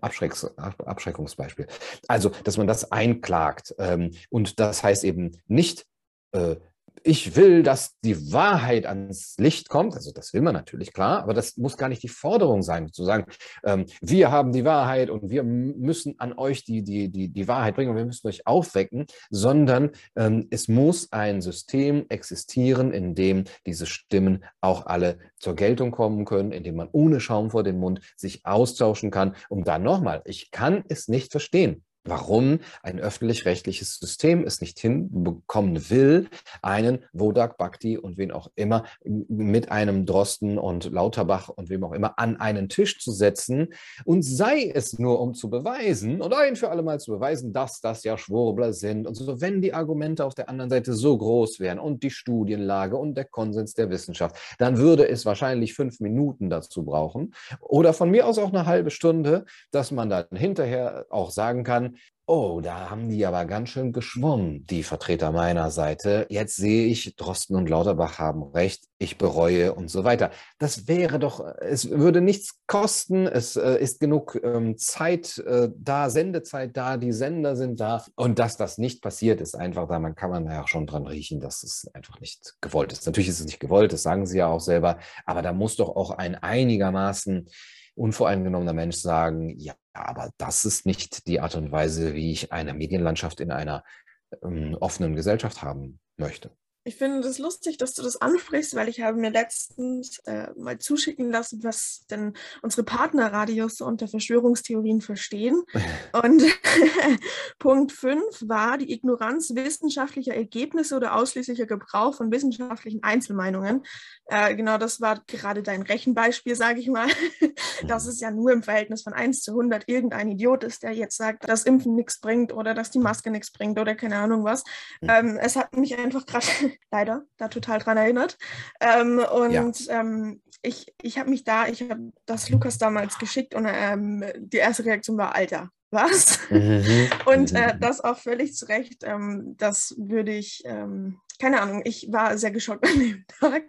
Abschrecks, Abschreckungsbeispiel. Also, dass man das einklagt. Ähm, und das heißt eben nicht, äh, ich will, dass die Wahrheit ans Licht kommt. Also das will man natürlich, klar, aber das muss gar nicht die Forderung sein, zu sagen, ähm, wir haben die Wahrheit und wir müssen an euch die, die, die, die Wahrheit bringen und wir müssen euch aufwecken, sondern ähm, es muss ein System existieren, in dem diese Stimmen auch alle zur Geltung kommen können, in dem man ohne Schaum vor dem Mund sich austauschen kann. Und dann nochmal, ich kann es nicht verstehen warum ein öffentlich-rechtliches System es nicht hinbekommen will, einen Wodak Bhakti und wen auch immer mit einem Drosten und Lauterbach und wem auch immer an einen Tisch zu setzen und sei es nur, um zu beweisen und ein für alle Mal zu beweisen, dass das ja Schwurbler sind und so, wenn die Argumente auf der anderen Seite so groß wären und die Studienlage und der Konsens der Wissenschaft, dann würde es wahrscheinlich fünf Minuten dazu brauchen oder von mir aus auch eine halbe Stunde, dass man dann hinterher auch sagen kann, Oh, da haben die aber ganz schön geschwommen, die Vertreter meiner Seite. Jetzt sehe ich, Drosten und Lauterbach haben recht, ich bereue und so weiter. Das wäre doch, es würde nichts kosten, es äh, ist genug ähm, Zeit äh, da, Sendezeit da, die Sender sind da. Und dass das nicht passiert, ist einfach da, man kann man ja schon dran riechen, dass es einfach nicht gewollt ist. Natürlich ist es nicht gewollt, das sagen sie ja auch selber, aber da muss doch auch ein einigermaßen unvoreingenommener Mensch sagen, ja, aber das ist nicht die Art und Weise, wie ich eine Medienlandschaft in einer ähm, offenen Gesellschaft haben möchte. Ich finde das lustig, dass du das ansprichst, weil ich habe mir letztens äh, mal zuschicken lassen, was denn unsere Partnerradios so unter Verschwörungstheorien verstehen. Und Punkt 5 war die Ignoranz wissenschaftlicher Ergebnisse oder ausschließlicher Gebrauch von wissenschaftlichen Einzelmeinungen. Äh, genau das war gerade dein Rechenbeispiel, sage ich mal. dass es ja nur im Verhältnis von 1 zu 100 irgendein Idiot ist, der jetzt sagt, dass Impfen nichts bringt oder dass die Maske nichts bringt oder keine Ahnung was. Hm. Ähm, es hat mich einfach gerade leider da total dran erinnert. Ähm, und ja. ähm, ich, ich habe mich da, ich habe das Lukas damals geschickt und ähm, die erste Reaktion war, Alter, was? Mhm. Und äh, mhm. das auch völlig zu Recht. Ähm, das würde ich, ähm, keine Ahnung, ich war sehr geschockt an dem Tag.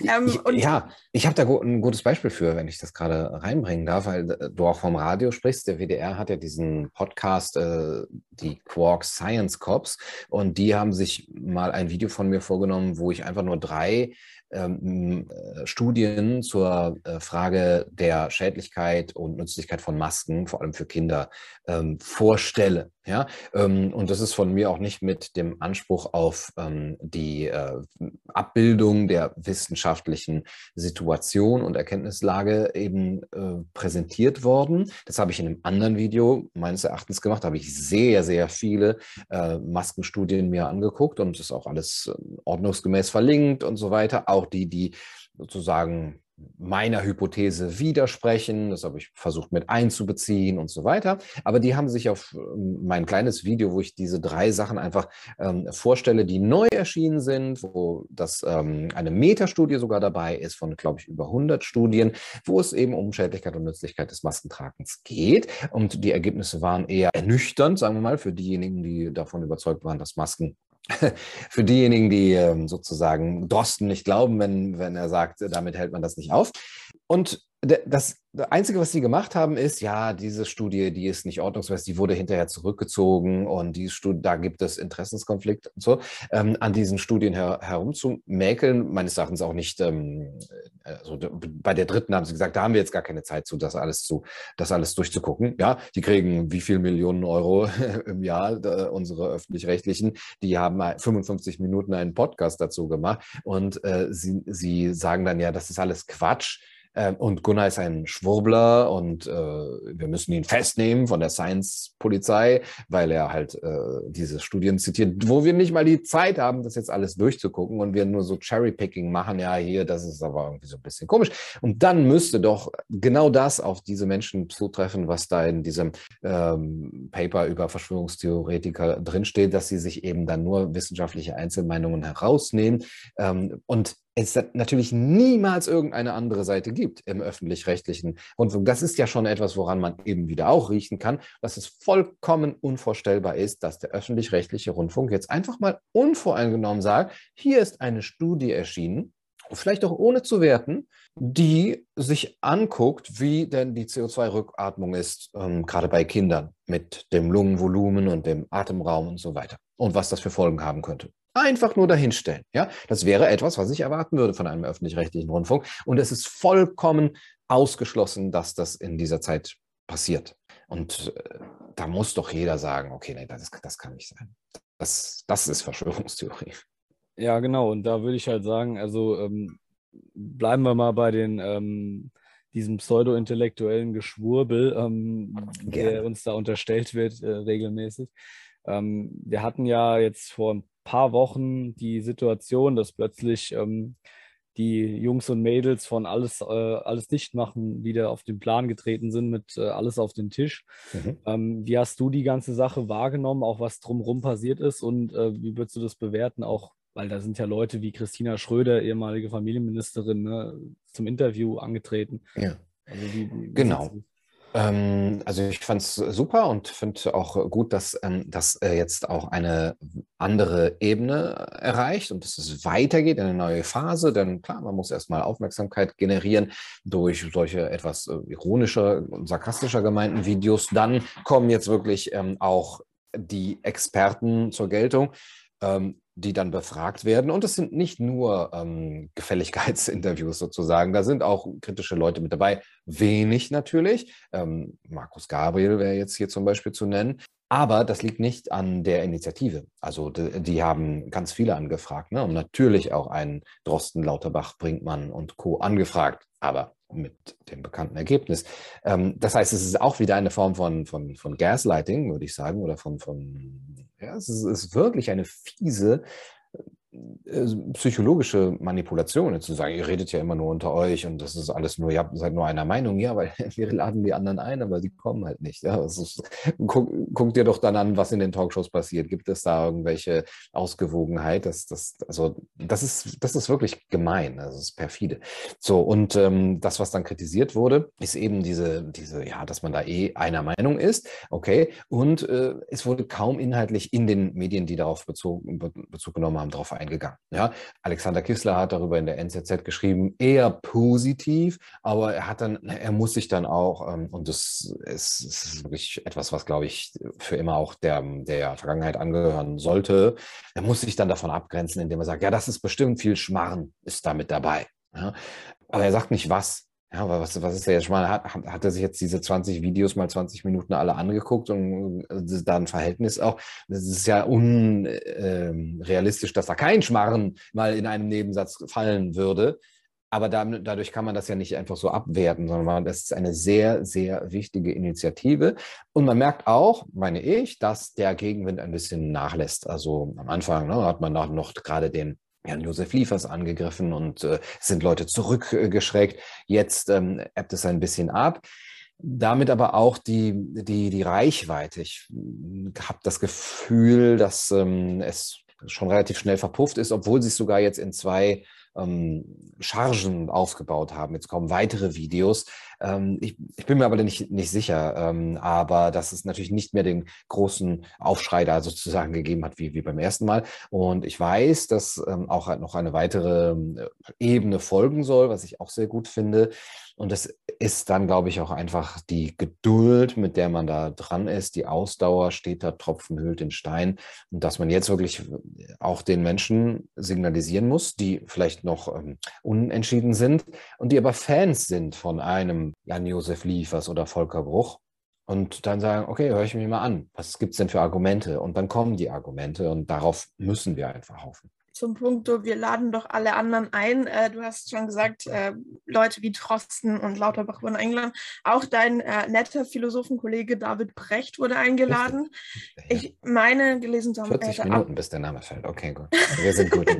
Ähm, ich, ja, ich habe da ein gutes Beispiel für, wenn ich das gerade reinbringen darf, weil äh, du auch vom Radio sprichst. Der WDR hat ja diesen Podcast, äh, die Quark Science Cops, und die haben sich mal ein Video von mir vorgenommen, wo ich einfach nur drei ähm, äh, Studien zur äh, Frage der Schädlichkeit und Nützlichkeit von Masken, vor allem für Kinder, ähm, vorstelle. Ja, ähm, und das ist von mir auch nicht mit dem Anspruch auf ähm, die äh, Abbildung der wissenschaftlichen Situation und Erkenntnislage eben äh, präsentiert worden. Das habe ich in einem anderen Video meines Erachtens gemacht. Da habe ich sehr, sehr viele äh, Maskenstudien mir angeguckt und das ist auch alles äh, ordnungsgemäß verlinkt und so weiter. Auch die, die sozusagen meiner Hypothese widersprechen. Das habe ich versucht mit einzubeziehen und so weiter. Aber die haben sich auf ähm, mein kleines Video, wo ich diese drei Sachen einfach ähm, vorstelle, die neu erschienen sind, wo das ähm, eine Metastudie sogar dabei ist von, glaube ich, über 100 Studien, wo es eben um Schädlichkeit und Nützlichkeit des Maskentragens geht. Und die Ergebnisse waren eher ernüchternd, sagen wir mal, für diejenigen, die davon überzeugt waren, dass Masken für diejenigen, die ähm, sozusagen Drosten nicht glauben, wenn, wenn er sagt, damit hält man das nicht auf. Und das Einzige, was sie gemacht haben, ist, ja, diese Studie, die ist nicht ordnungsgemäß, die wurde hinterher zurückgezogen und die Studie, da gibt es Interessenskonflikt und so. Ähm, an diesen Studien her, herumzumäkeln, meines Erachtens auch nicht, ähm, also bei der dritten haben sie gesagt, da haben wir jetzt gar keine Zeit zu, das alles zu, das alles durchzugucken. Ja, die kriegen wie viel Millionen Euro im Jahr, äh, unsere öffentlich-rechtlichen, die haben 55 Minuten einen Podcast dazu gemacht und äh, sie, sie sagen dann ja, das ist alles Quatsch und Gunnar ist ein Schwurbler und äh, wir müssen ihn festnehmen von der Science-Polizei, weil er halt äh, diese Studien zitiert, wo wir nicht mal die Zeit haben, das jetzt alles durchzugucken und wir nur so Cherry-Picking machen. Ja, hier, das ist aber irgendwie so ein bisschen komisch. Und dann müsste doch genau das auf diese Menschen zutreffen, was da in diesem ähm, Paper über Verschwörungstheoretiker drinsteht, dass sie sich eben dann nur wissenschaftliche Einzelmeinungen herausnehmen. Ähm, und es natürlich niemals irgendeine andere Seite gibt im öffentlich-rechtlichen Rundfunk. Das ist ja schon etwas, woran man eben wieder auch riechen kann, dass es vollkommen unvorstellbar ist, dass der öffentlich-rechtliche Rundfunk jetzt einfach mal unvoreingenommen sagt, hier ist eine Studie erschienen, vielleicht auch ohne zu werten, die sich anguckt, wie denn die CO2-Rückatmung ist, ähm, gerade bei Kindern mit dem Lungenvolumen und dem Atemraum und so weiter und was das für Folgen haben könnte. Einfach nur dahinstellen. Ja, das wäre etwas, was ich erwarten würde von einem öffentlich-rechtlichen Rundfunk. Und es ist vollkommen ausgeschlossen, dass das in dieser Zeit passiert. Und äh, da muss doch jeder sagen, okay, nee, das, das kann nicht sein. Das, das ist Verschwörungstheorie. Ja, genau. Und da würde ich halt sagen, also ähm, bleiben wir mal bei den ähm, diesem pseudo-intellektuellen Geschwurbel, ähm, der uns da unterstellt wird äh, regelmäßig. Ähm, wir hatten ja jetzt vor ein paar Wochen die Situation, dass plötzlich ähm, die Jungs und Mädels von alles, äh, alles dicht machen wieder auf den Plan getreten sind mit äh, alles auf den Tisch. Mhm. Ähm, wie hast du die ganze Sache wahrgenommen, auch was drumherum passiert ist und äh, wie würdest du das bewerten, auch weil da sind ja Leute wie Christina Schröder, ehemalige Familienministerin, ne, zum Interview angetreten. Ja. Also wie, wie, genau. Ähm, also ich fand es super und finde auch gut, dass ähm, das äh, jetzt auch eine andere Ebene erreicht und dass es weitergeht in eine neue Phase. Denn klar, man muss erstmal Aufmerksamkeit generieren durch solche etwas äh, ironischer und sarkastischer gemeinten Videos. Dann kommen jetzt wirklich ähm, auch die Experten zur Geltung ähm, die dann befragt werden. Und es sind nicht nur ähm, Gefälligkeitsinterviews sozusagen, da sind auch kritische Leute mit dabei. Wenig natürlich. Ähm, Markus Gabriel wäre jetzt hier zum Beispiel zu nennen. Aber das liegt nicht an der Initiative. Also die, die haben ganz viele angefragt ne? und natürlich auch einen Drosten, Lauterbach, Brinkmann und Co. angefragt, aber mit dem bekannten Ergebnis. Ähm, das heißt, es ist auch wieder eine Form von, von, von Gaslighting, würde ich sagen, oder von, von ja, es ist, wirklich eine fiese psychologische Manipulation, zu sagen, ihr redet ja immer nur unter euch und das ist alles nur, ihr seid nur einer Meinung, ja, weil wir laden die anderen ein, aber die kommen halt nicht. Ja. Ist, guck, guck, dir doch dann an, was in den Talkshows passiert. Gibt es da irgendwelche Ausgewogenheit? Das, das, also, das ist, das ist wirklich gemein, also das ist perfide. So, und ähm, das, was dann kritisiert wurde, ist eben diese, diese, ja, dass man da eh einer Meinung ist, okay, und äh, es wurde kaum inhaltlich in den Medien, die darauf Bezug, Bezug genommen haben, darauf eingegangen eingegangen. Ja, Alexander Kissler hat darüber in der NZZ geschrieben, eher positiv, aber er hat dann, er muss sich dann auch, ähm, und das ist, ist wirklich etwas, was glaube ich für immer auch der, der Vergangenheit angehören sollte, er muss sich dann davon abgrenzen, indem er sagt, ja, das ist bestimmt viel Schmarren, ist damit dabei. Ja, aber er sagt nicht was. Ja, aber was, was ist der jetzt mal? Hat, hat er sich jetzt diese 20 Videos mal 20 Minuten alle angeguckt und äh, da ein Verhältnis auch? Das ist ja unrealistisch, ähm, dass da kein Schmarren mal in einem Nebensatz fallen würde. Aber dadurch kann man das ja nicht einfach so abwerten, sondern das ist eine sehr, sehr wichtige Initiative. Und man merkt auch, meine ich, dass der Gegenwind ein bisschen nachlässt. Also am Anfang ne, hat man noch, noch gerade den Jan Josef Liefers angegriffen und äh, sind Leute zurückgeschreckt. Jetzt ähm, ebbt es ein bisschen ab. Damit aber auch die, die, die Reichweite. Ich habe das Gefühl, dass ähm, es schon relativ schnell verpufft ist, obwohl sie es sogar jetzt in zwei ähm, Chargen aufgebaut haben. Jetzt kommen weitere Videos. Ähm, ich, ich, bin mir aber nicht, nicht sicher, ähm, aber dass es natürlich nicht mehr den großen Aufschrei da sozusagen gegeben hat wie, wie beim ersten Mal. Und ich weiß, dass ähm, auch noch eine weitere äh, Ebene folgen soll, was ich auch sehr gut finde. Und das ist dann, glaube ich, auch einfach die Geduld, mit der man da dran ist, die Ausdauer, steht da Tropfen hüllt den Stein. Und dass man jetzt wirklich auch den Menschen signalisieren muss, die vielleicht noch ähm, unentschieden sind und die aber Fans sind von einem Jan-Josef Liefers oder Volker Bruch. Und dann sagen, okay, höre ich mich mal an. Was gibt es denn für Argumente? Und dann kommen die Argumente und darauf müssen wir einfach hoffen zum Punkt, wir laden doch alle anderen ein. Äh, du hast schon gesagt, äh, Leute wie Trosten und Lauterbach wurden eingeladen. Auch dein äh, netter Philosophenkollege David Brecht wurde eingeladen. Ich meine, gelesen zu haben. 40 Minuten, bis der Name fällt. Okay, gut. Wir sind gut. ja,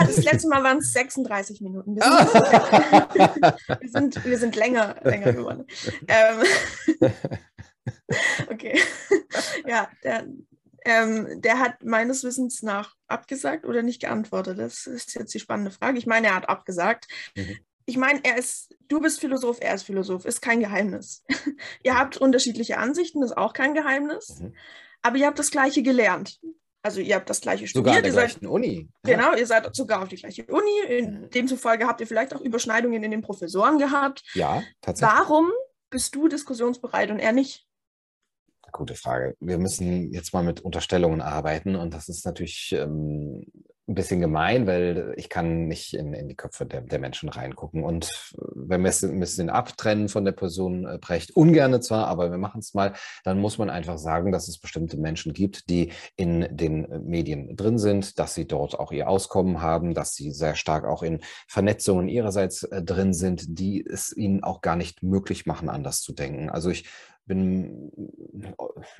das letzte Mal waren es 36 Minuten. Wir sind, wir sind, wir sind länger, länger geworden. Ähm, okay. ja, der, ähm, der hat meines Wissens nach abgesagt oder nicht geantwortet. Das ist jetzt die spannende Frage. Ich meine, er hat abgesagt. Mhm. Ich meine, er ist, du bist Philosoph, er ist Philosoph, ist kein Geheimnis. ihr habt unterschiedliche Ansichten, ist auch kein Geheimnis. Mhm. Aber ihr habt das Gleiche gelernt. Also ihr habt das gleiche studiert. Sogar an der gleichen seid, Uni. Genau, ihr seid sogar auf die gleiche Uni. In mhm. demzufolge habt ihr vielleicht auch Überschneidungen in den Professoren gehabt. Ja, tatsächlich. Warum bist du diskussionsbereit und er nicht? Gute Frage. Wir müssen jetzt mal mit Unterstellungen arbeiten und das ist natürlich ähm, ein bisschen gemein, weil ich kann nicht in, in die Köpfe der, der, Menschen reingucken. Und wenn wir es ein bisschen abtrennen von der Person äh, Brecht, ungerne zwar, aber wir machen es mal, dann muss man einfach sagen, dass es bestimmte Menschen gibt, die in den Medien drin sind, dass sie dort auch ihr Auskommen haben, dass sie sehr stark auch in Vernetzungen ihrerseits äh, drin sind, die es ihnen auch gar nicht möglich machen, anders zu denken. Also ich bin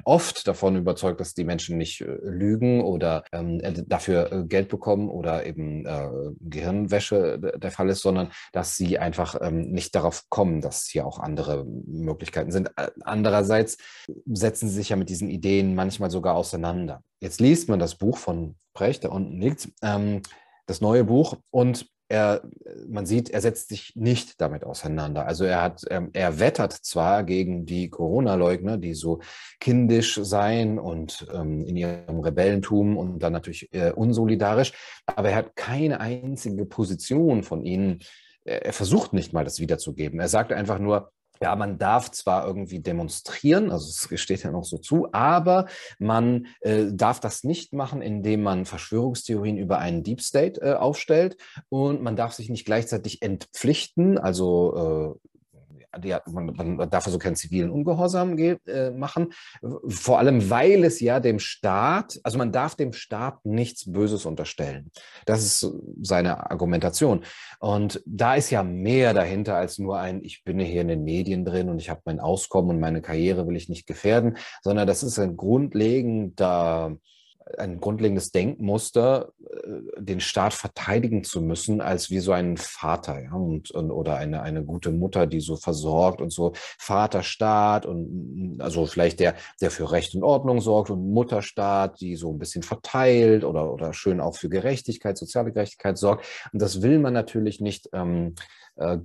oft davon überzeugt, dass die Menschen nicht äh, lügen oder ähm, äh, dafür äh, Geld bekommen oder eben äh, Gehirnwäsche der Fall ist, sondern dass sie einfach ähm, nicht darauf kommen, dass hier auch andere Möglichkeiten sind. Andererseits setzen sie sich ja mit diesen Ideen manchmal sogar auseinander. Jetzt liest man das Buch von Brecht, da unten liegt, ähm, das neue Buch und er, man sieht, er setzt sich nicht damit auseinander. Also er hat, ähm, er wettert zwar gegen die Corona-Leugner, die so kindisch seien und ähm, in ihrem Rebellentum und dann natürlich äh, unsolidarisch, aber er hat keine einzige Position von ihnen. Er versucht nicht mal das wiederzugeben. Er sagt einfach nur, ja, man darf zwar irgendwie demonstrieren, also es steht ja noch so zu, aber man äh, darf das nicht machen, indem man Verschwörungstheorien über einen Deep State äh, aufstellt. Und man darf sich nicht gleichzeitig entpflichten, also äh, die, man, man darf also keinen zivilen Ungehorsam äh, machen, vor allem weil es ja dem Staat, also man darf dem Staat nichts Böses unterstellen. Das ist seine Argumentation. Und da ist ja mehr dahinter als nur ein, ich bin hier in den Medien drin und ich habe mein Auskommen und meine Karriere will ich nicht gefährden, sondern das ist ein grundlegender ein grundlegendes Denkmuster, äh, den Staat verteidigen zu müssen, als wie so ein Vater, ja, und, und, oder eine, eine gute Mutter, die so versorgt und so Vaterstaat und also vielleicht der, der für Recht und Ordnung sorgt und Mutterstaat, die so ein bisschen verteilt oder, oder schön auch für Gerechtigkeit, soziale Gerechtigkeit sorgt. Und das will man natürlich nicht ähm, äh,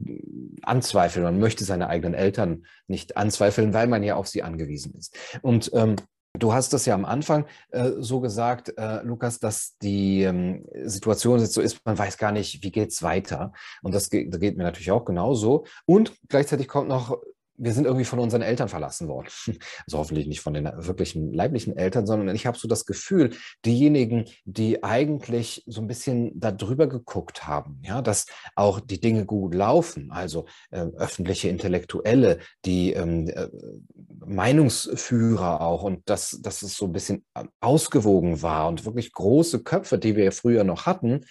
anzweifeln. Man möchte seine eigenen Eltern nicht anzweifeln, weil man ja auf sie angewiesen ist. Und ähm, Du hast das ja am Anfang äh, so gesagt, äh, Lukas, dass die ähm, Situation jetzt so ist, man weiß gar nicht, wie geht es weiter. Und das geht, das geht mir natürlich auch genauso. Und gleichzeitig kommt noch wir sind irgendwie von unseren Eltern verlassen worden. Also hoffentlich nicht von den wirklichen leiblichen Eltern, sondern ich habe so das Gefühl, diejenigen, die eigentlich so ein bisschen darüber geguckt haben, ja, dass auch die Dinge gut laufen, also äh, öffentliche Intellektuelle, die ähm, äh, Meinungsführer auch und dass, dass es so ein bisschen ausgewogen war und wirklich große Köpfe, die wir früher noch hatten,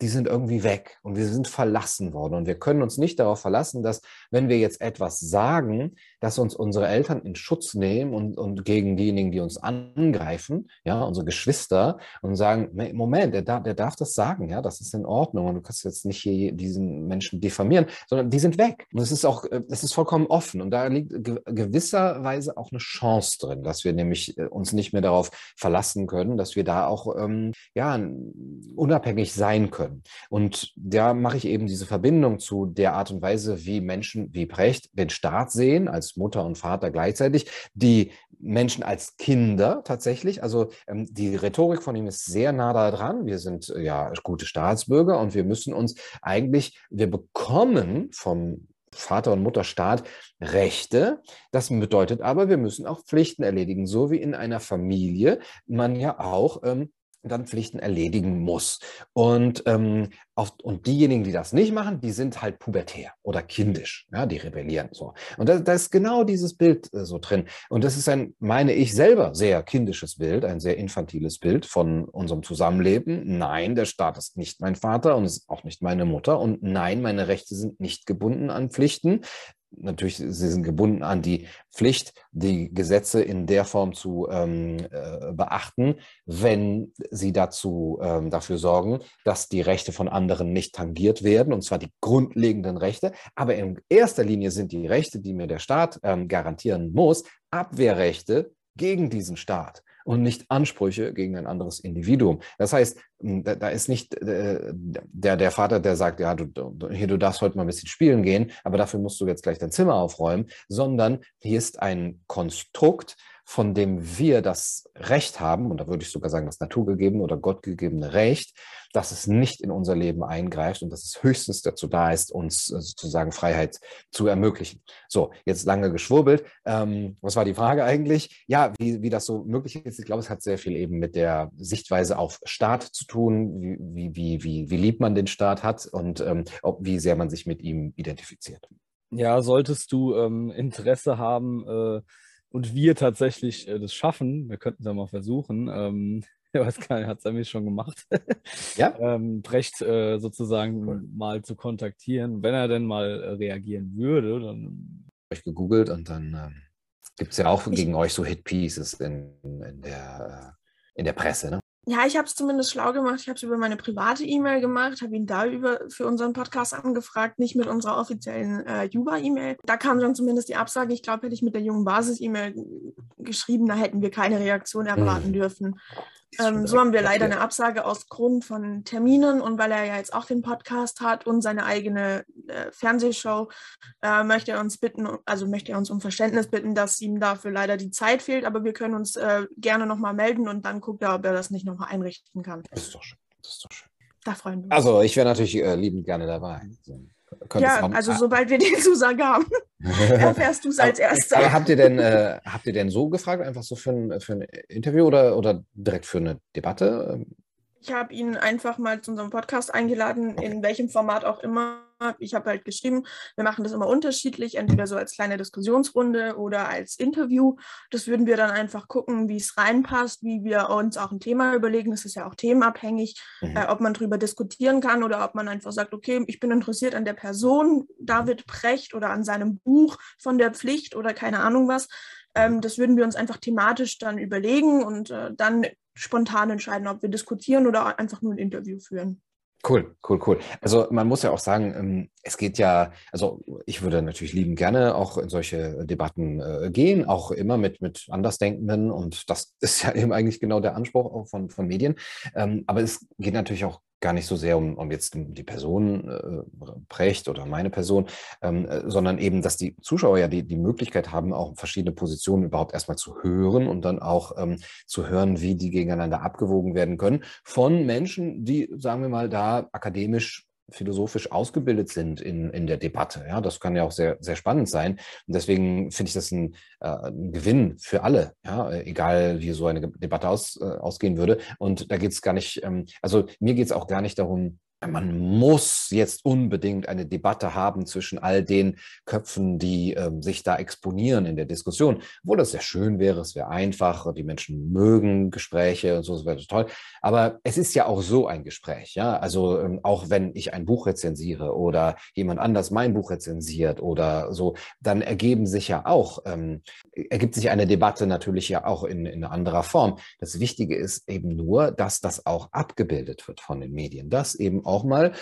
die sind irgendwie weg und wir sind verlassen worden. Und wir können uns nicht darauf verlassen, dass wenn wir jetzt etwas sagen, dass uns unsere Eltern in Schutz nehmen und, und gegen diejenigen, die uns angreifen, ja, unsere Geschwister, und sagen, Moment, der darf, der darf das sagen, ja, das ist in Ordnung und du kannst jetzt nicht hier diesen Menschen diffamieren, sondern die sind weg. Und es ist auch, äh, es ist vollkommen offen. Und da liegt gewisserweise auch eine Chance drin, dass wir nämlich äh, uns nicht mehr darauf verlassen können, dass wir da auch, ähm, ja, unabhängig sein können können. Und da mache ich eben diese Verbindung zu der Art und Weise, wie Menschen wie Brecht den Staat sehen, als Mutter und Vater gleichzeitig, die Menschen als Kinder tatsächlich. Also ähm, die Rhetorik von ihm ist sehr nah da dran. Wir sind äh, ja gute Staatsbürger und wir müssen uns eigentlich, wir bekommen vom Vater- und Mutterstaat Rechte. Das bedeutet aber, wir müssen auch Pflichten erledigen, so wie in einer Familie man ja auch ähm, dann Pflichten erledigen muss. Und, ähm, auf, und diejenigen, die das nicht machen, die sind halt pubertär oder kindisch, ja, die rebellieren so. Und da, da ist genau dieses Bild äh, so drin. Und das ist ein, meine ich selber, sehr kindisches Bild, ein sehr infantiles Bild von unserem Zusammenleben. Nein, der Staat ist nicht mein Vater und ist auch nicht meine Mutter. Und nein, meine Rechte sind nicht gebunden an Pflichten natürlich, sie sind gebunden an die Pflicht, die Gesetze in der Form zu ähm, äh, beachten, wenn sie dazu ähm, dafür sorgen, dass die Rechte von anderen nicht tangiert werden, und zwar die grundlegenden Rechte. Aber in erster Linie sind die Rechte, die mir der Staat ähm, garantieren muss, Abwehrrechte gegen diesen Staat und nicht Ansprüche gegen ein anderes Individuum. Das heißt, da, da ist nicht äh, der, der Vater, der sagt, ja, du, hier, du darfst heute mal ein bisschen spielen gehen, aber dafür musst du jetzt gleich dein Zimmer aufräumen, sondern hier ist ein Konstrukt, von dem wir das Recht haben, und da würde ich sogar sagen, das naturgegebene oder gottgegebene Recht, dass es nicht in unser Leben eingreift und dass es höchstens dazu da ist, uns äh, sozusagen Freiheit zu ermöglichen. So, jetzt lange geschwurbelt. Ähm, was war die Frage eigentlich? Ja, wie, wie das so möglich ist, ich glaube, es hat sehr viel eben mit der Sichtweise auf Staat zu tun, wie, wie, wie, wie lieb man den Staat hat und ähm, ob, wie sehr man sich mit ihm identifiziert. Ja, solltest du ähm, Interesse haben, äh, und wir tatsächlich äh, das schaffen, wir könnten es ja mal versuchen, ähm, ich weiß gar nicht, hat es nämlich schon gemacht, ja? ähm, Brecht äh, sozusagen cool. mal zu kontaktieren. Wenn er denn mal äh, reagieren würde, dann. Ich gegoogelt und dann ähm, gibt es ja auch gegen euch so Hit-Pieces in, in, der, äh, in der Presse, ne? Ja, ich habe es zumindest schlau gemacht. Ich habe es über meine private E-Mail gemacht, habe ihn da über für unseren Podcast angefragt, nicht mit unserer offiziellen äh, Juba-E-Mail. Da kam dann zumindest die Absage. Ich glaube, hätte ich mit der jungen Basis-E-Mail geschrieben, da hätten wir keine Reaktion erwarten mhm. dürfen. Ähm, so haben wir leider eine Absage aus Grund von Terminen und weil er ja jetzt auch den Podcast hat und seine eigene äh, Fernsehshow, äh, möchte er uns bitten, also möchte er uns um Verständnis bitten, dass ihm dafür leider die Zeit fehlt, aber wir können uns äh, gerne nochmal melden und dann guckt er, ob er das nicht nochmal einrichten kann. Das ist doch schön. Das ist doch schön. Da freuen wir uns. Also ich wäre natürlich äh, liebend gerne dabei. So. Ja, also sobald wir die Zusage haben, erfährst du es als Erster. Aber habt ihr denn, äh, habt ihr denn so gefragt, einfach so für ein, für ein Interview oder, oder direkt für eine Debatte? Ich habe ihn einfach mal zu unserem Podcast eingeladen, in welchem Format auch immer. Ich habe halt geschrieben, wir machen das immer unterschiedlich, entweder so als kleine Diskussionsrunde oder als Interview. Das würden wir dann einfach gucken, wie es reinpasst, wie wir uns auch ein Thema überlegen. Das ist ja auch themenabhängig, mhm. äh, ob man darüber diskutieren kann oder ob man einfach sagt, okay, ich bin interessiert an der Person David Precht oder an seinem Buch von der Pflicht oder keine Ahnung was. Ähm, das würden wir uns einfach thematisch dann überlegen und äh, dann spontan entscheiden, ob wir diskutieren oder einfach nur ein Interview führen. Cool, cool, cool. Also man muss ja auch sagen, ähm, es geht ja, also ich würde natürlich lieben gerne auch in solche Debatten äh, gehen, auch immer mit, mit Andersdenkenden und das ist ja eben eigentlich genau der Anspruch auch von, von Medien. Ähm, aber es geht natürlich auch gar nicht so sehr um, um jetzt die Person äh, Precht oder meine Person, ähm, äh, sondern eben, dass die Zuschauer ja die, die Möglichkeit haben, auch verschiedene Positionen überhaupt erstmal zu hören und dann auch ähm, zu hören, wie die gegeneinander abgewogen werden können von Menschen, die, sagen wir mal, da akademisch philosophisch ausgebildet sind in, in der Debatte. Ja, das kann ja auch sehr, sehr spannend sein. Und deswegen finde ich das ein, äh, ein, Gewinn für alle, ja, egal wie so eine Debatte aus, äh, ausgehen würde. Und da geht es gar nicht, ähm, also mir geht es auch gar nicht darum, man muss jetzt unbedingt eine Debatte haben zwischen all den Köpfen, die ähm, sich da exponieren in der Diskussion. Obwohl das sehr schön wäre, es wäre einfach, die Menschen mögen Gespräche und so, das wäre toll. Aber es ist ja auch so ein Gespräch, ja. Also ähm, auch wenn ich ein Buch rezensiere oder jemand anders mein Buch rezensiert oder so, dann ergeben sich ja auch, ähm, ergibt sich eine Debatte natürlich ja auch in, in anderer Form. Das Wichtige ist eben nur, dass das auch abgebildet wird von den Medien, dass eben auch mal,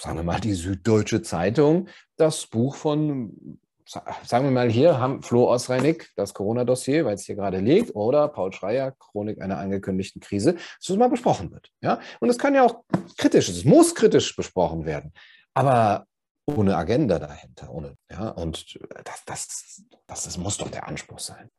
sagen wir mal, die Süddeutsche Zeitung das Buch von sagen wir mal hier, haben Flo Osreinig das Corona-Dossier, weil es hier gerade liegt, oder Paul Schreier, Chronik einer angekündigten Krise, dass das mal besprochen wird. Ja? Und es kann ja auch kritisch, es muss kritisch besprochen werden, aber ohne Agenda dahinter. Ohne, ja? Und das, das, das, das muss doch der Anspruch sein.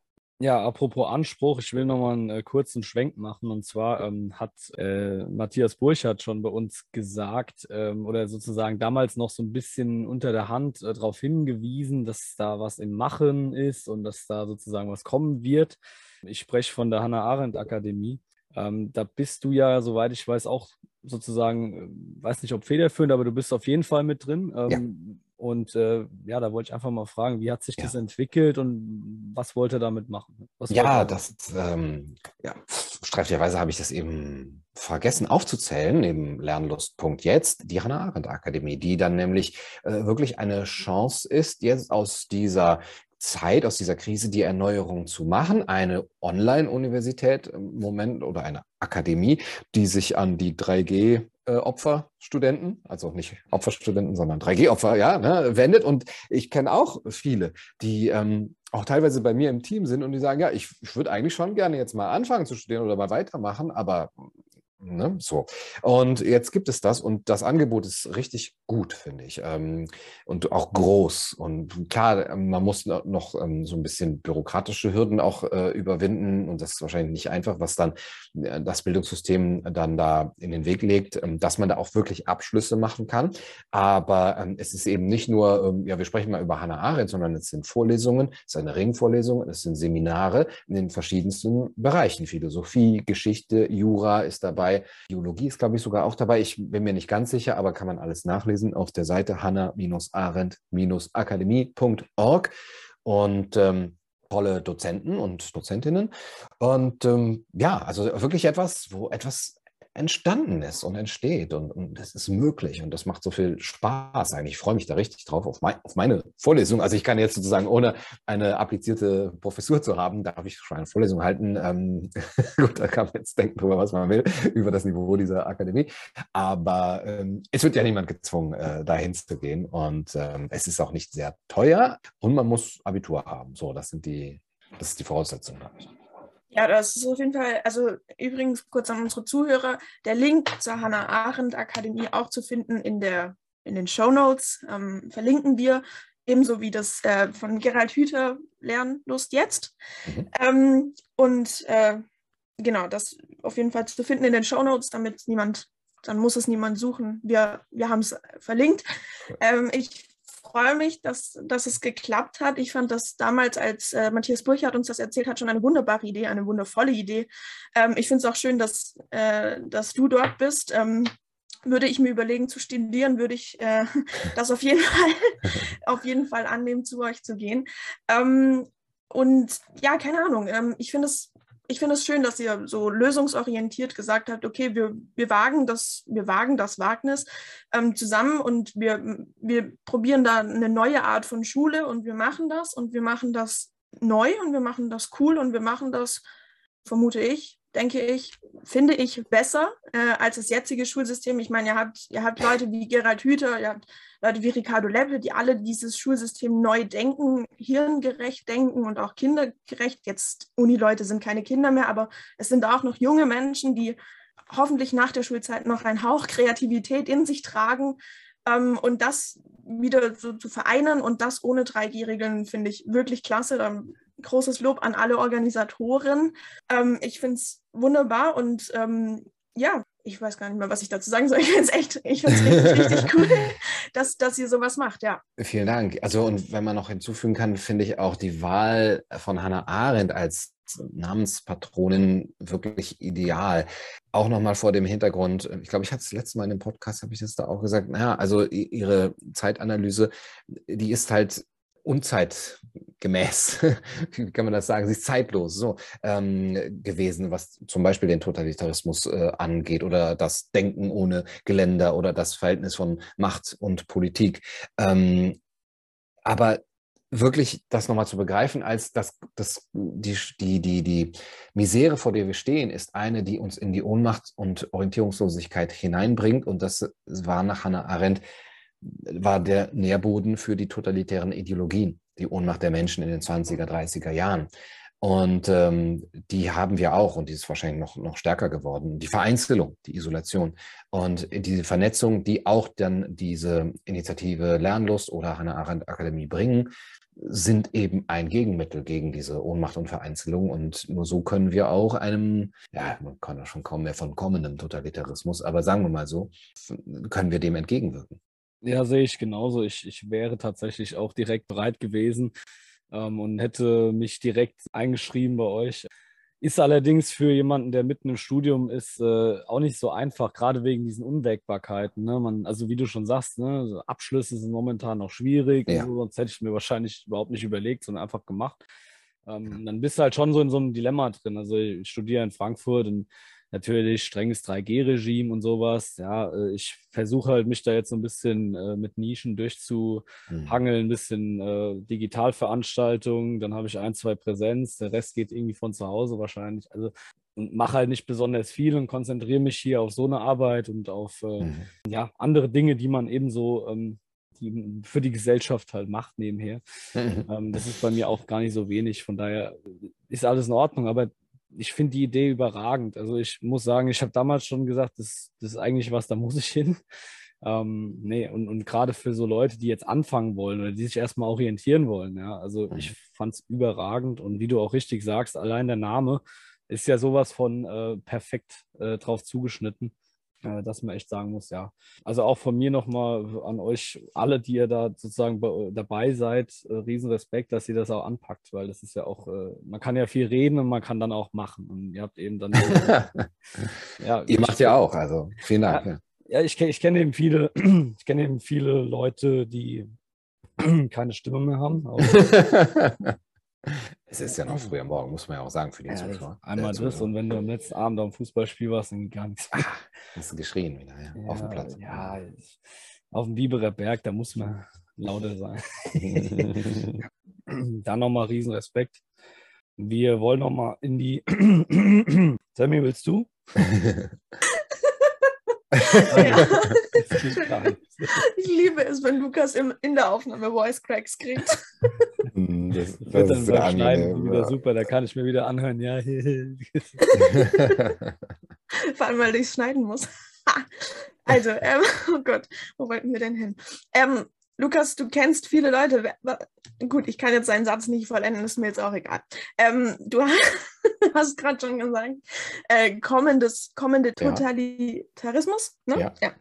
Ja, apropos Anspruch, ich will nochmal einen äh, kurzen Schwenk machen. Und zwar ähm, hat äh, Matthias Burchardt schon bei uns gesagt ähm, oder sozusagen damals noch so ein bisschen unter der Hand äh, darauf hingewiesen, dass da was im Machen ist und dass da sozusagen was kommen wird. Ich spreche von der Hannah Arendt Akademie. Ähm, da bist du ja, soweit ich weiß, auch sozusagen, äh, weiß nicht, ob federführend, aber du bist auf jeden Fall mit drin. Ja ähm, und äh, ja, da wollte ich einfach mal fragen, wie hat sich ja. das entwickelt und was wollte er damit machen? Was ja, das, ähm, ja, streifigerweise habe ich das eben vergessen aufzuzählen, neben Lernlust.jetzt, jetzt, die Hannah Arendt Akademie, die dann nämlich äh, wirklich eine Chance ist, jetzt aus dieser Zeit, aus dieser Krise die Erneuerung zu machen. Eine Online-Universität im Moment oder eine Akademie, die sich an die 3G äh, Opferstudenten, also nicht Opferstudenten, sondern 3G-Opfer, ja, ne, wendet. Und ich kenne auch viele, die ähm, auch teilweise bei mir im Team sind und die sagen, ja, ich, ich würde eigentlich schon gerne jetzt mal anfangen zu studieren oder mal weitermachen, aber Ne? So. Und jetzt gibt es das und das Angebot ist richtig gut, finde ich. Ähm, und auch groß. Und klar, man muss noch ähm, so ein bisschen bürokratische Hürden auch äh, überwinden. Und das ist wahrscheinlich nicht einfach, was dann äh, das Bildungssystem dann da in den Weg legt, ähm, dass man da auch wirklich Abschlüsse machen kann. Aber ähm, es ist eben nicht nur, ähm, ja, wir sprechen mal über Hannah Arendt, sondern es sind Vorlesungen, es ist eine Ringvorlesung, es sind Seminare in den verschiedensten Bereichen. Philosophie, Geschichte, Jura ist dabei dabei. Biologie ist, glaube ich, sogar auch dabei. Ich bin mir nicht ganz sicher, aber kann man alles nachlesen auf der Seite hanna-arendt-akademie.org. Und ähm, tolle Dozenten und Dozentinnen. Und ähm, ja, also wirklich etwas, wo etwas entstanden ist und entsteht und, und das ist möglich und das macht so viel Spaß eigentlich. Ich freue mich da richtig drauf auf, mein, auf meine Vorlesung. Also ich kann jetzt sozusagen ohne eine applizierte Professur zu haben, darf ich schon eine Vorlesung halten. Ähm, gut, da kann man jetzt denken drüber, was man will, über das Niveau dieser Akademie. Aber ähm, es wird ja niemand gezwungen, äh, dahin zu gehen und ähm, es ist auch nicht sehr teuer und man muss Abitur haben. So, das sind die, das ist die Voraussetzung. Ja, das ist auf jeden Fall, also übrigens kurz an unsere Zuhörer, der Link zur Hannah Arendt Akademie auch zu finden in, der, in den Show Notes, ähm, verlinken wir, ebenso wie das äh, von Gerald Hüther Lernlust jetzt. Mhm. Ähm, und äh, genau, das auf jeden Fall zu finden in den Show Notes, damit niemand, dann muss es niemand suchen. Wir, wir haben es verlinkt. Ähm, ich freue mich, dass, dass es geklappt hat. Ich fand das damals, als äh, Matthias Burchardt uns das erzählt hat, schon eine wunderbare Idee, eine wundervolle Idee. Ähm, ich finde es auch schön, dass, äh, dass du dort bist. Ähm, würde ich mir überlegen zu studieren, würde ich äh, das auf jeden Fall, auf jeden Fall annehmen, zu euch zu gehen. Ähm, und ja, keine Ahnung. Ähm, ich finde es ich finde es schön, dass ihr so lösungsorientiert gesagt habt, okay, wir, wir wagen das, wir wagen das Wagnis ähm, zusammen und wir, wir probieren da eine neue Art von Schule und wir machen das und wir machen das neu und wir machen das cool und wir machen das, vermute ich, denke ich, finde ich besser äh, als das jetzige Schulsystem. Ich meine, ihr habt, ihr habt Leute wie Gerald Hüther, ihr habt Leute wie Ricardo Leppe, die alle dieses Schulsystem neu denken, hirngerecht denken und auch kindergerecht. Jetzt Uni-Leute sind keine Kinder mehr, aber es sind auch noch junge Menschen, die hoffentlich nach der Schulzeit noch einen Hauch Kreativität in sich tragen. Ähm, und das wieder so zu vereinen und das ohne 3G-Regeln finde ich wirklich klasse. Dann großes Lob an alle Organisatoren. Ähm, ich finde es wunderbar und ähm, ja, ich weiß gar nicht mehr, was ich dazu sagen soll. Ich finde es echt, ich finde es richtig, richtig cool, dass, dass ihr sowas macht, ja. Vielen Dank. Also, und wenn man noch hinzufügen kann, finde ich auch die Wahl von Hannah Arendt als Namenspatronin wirklich ideal. Auch nochmal vor dem Hintergrund, ich glaube, ich hatte es letztes Mal in dem Podcast, habe ich das da auch gesagt, naja, also ihre Zeitanalyse, die ist halt unzeitgemäß, wie kann man das sagen, sie ist zeitlos so ähm, gewesen, was zum Beispiel den Totalitarismus äh, angeht oder das Denken ohne Geländer oder das Verhältnis von Macht und Politik. Ähm, aber wirklich das nochmal zu begreifen, als dass das, die, die, die, die Misere, vor der wir stehen, ist eine, die uns in die Ohnmacht und Orientierungslosigkeit hineinbringt. Und das war nach Hannah Arendt war der Nährboden für die totalitären Ideologien, die Ohnmacht der Menschen in den 20er, 30er Jahren. Und ähm, die haben wir auch und die ist wahrscheinlich noch, noch stärker geworden. Die Vereinzelung, die Isolation und diese Vernetzung, die auch dann diese Initiative Lernlust oder Hannah Arendt Akademie bringen, sind eben ein Gegenmittel gegen diese Ohnmacht und Vereinzelung. Und nur so können wir auch einem, ja, man kann ja schon kaum mehr von kommendem Totalitarismus, aber sagen wir mal so, können wir dem entgegenwirken. Ja, sehe ich genauso. Ich, ich wäre tatsächlich auch direkt bereit gewesen ähm, und hätte mich direkt eingeschrieben bei euch. Ist allerdings für jemanden, der mitten im Studium ist, äh, auch nicht so einfach, gerade wegen diesen Unwägbarkeiten. Ne? Man, also wie du schon sagst, ne? Abschlüsse sind momentan noch schwierig, ja. so, sonst hätte ich mir wahrscheinlich überhaupt nicht überlegt, sondern einfach gemacht. Ähm, dann bist du halt schon so in so einem Dilemma drin. Also ich studiere in Frankfurt und natürlich strenges 3G-Regime und sowas. Ja, äh, ich versuche halt mich da jetzt so ein bisschen äh, mit Nischen durchzuhangeln, ein bisschen äh, Digitalveranstaltungen, dann habe ich ein, zwei Präsenz, der Rest geht irgendwie von zu Hause wahrscheinlich. Also und mache halt nicht besonders viel und konzentriere mich hier auf so eine Arbeit und auf äh, mhm. ja, andere Dinge, die man ebenso ähm, die für die Gesellschaft halt macht nebenher. Mhm. Ähm, das ist bei mir auch gar nicht so wenig. Von daher ist alles in Ordnung. Aber ich finde die Idee überragend. Also ich muss sagen, ich habe damals schon gesagt, das, das ist eigentlich was, da muss ich hin. Ähm, nee, und, und gerade für so Leute, die jetzt anfangen wollen oder die sich erstmal orientieren wollen, ja, also mhm. ich fand es überragend und wie du auch richtig sagst, allein der Name ist ja sowas von äh, perfekt äh, drauf zugeschnitten äh, dass man echt sagen muss, ja. Also auch von mir nochmal an euch alle, die ihr da sozusagen dabei seid, äh, Riesenrespekt, dass ihr das auch anpackt, weil das ist ja auch, äh, man kann ja viel reden und man kann dann auch machen. Und ihr habt eben dann. ja, ihr macht ja auch, also vielen Dank. Ja, ja ich, ich kenne eben viele, ich kenne eben viele Leute, die keine Stimme mehr haben. Es ist ja noch früh am Morgen, muss man ja auch sagen, für die ja, Zuschauer. Einmal das und wenn du am letzten Abend am Fußballspiel warst, dann gar nichts mehr. Ah, hast du geschrien wieder, ja, ja, auf dem Platz. Ja, auf dem Biberer Berg, da muss man lauter sein. dann nochmal Riesenrespekt. Wir wollen nochmal in die. Sammy, willst du? ja. ich liebe es, wenn Lukas im, in der Aufnahme Voice Cracks kriegt. Hm, das, das wird dann beim Schneiden wieder super, da kann ich mir wieder anhören, ja. Vor allem, weil ich es schneiden muss. also, ähm, oh Gott, wo wollten wir denn hin? Ähm, Lukas, du kennst viele Leute. Gut, ich kann jetzt seinen Satz nicht vollenden, ist mir jetzt auch egal. Ähm, du hast gerade schon gesagt, äh, kommendes, kommende Totalitarismus. Ne? Ja. ja.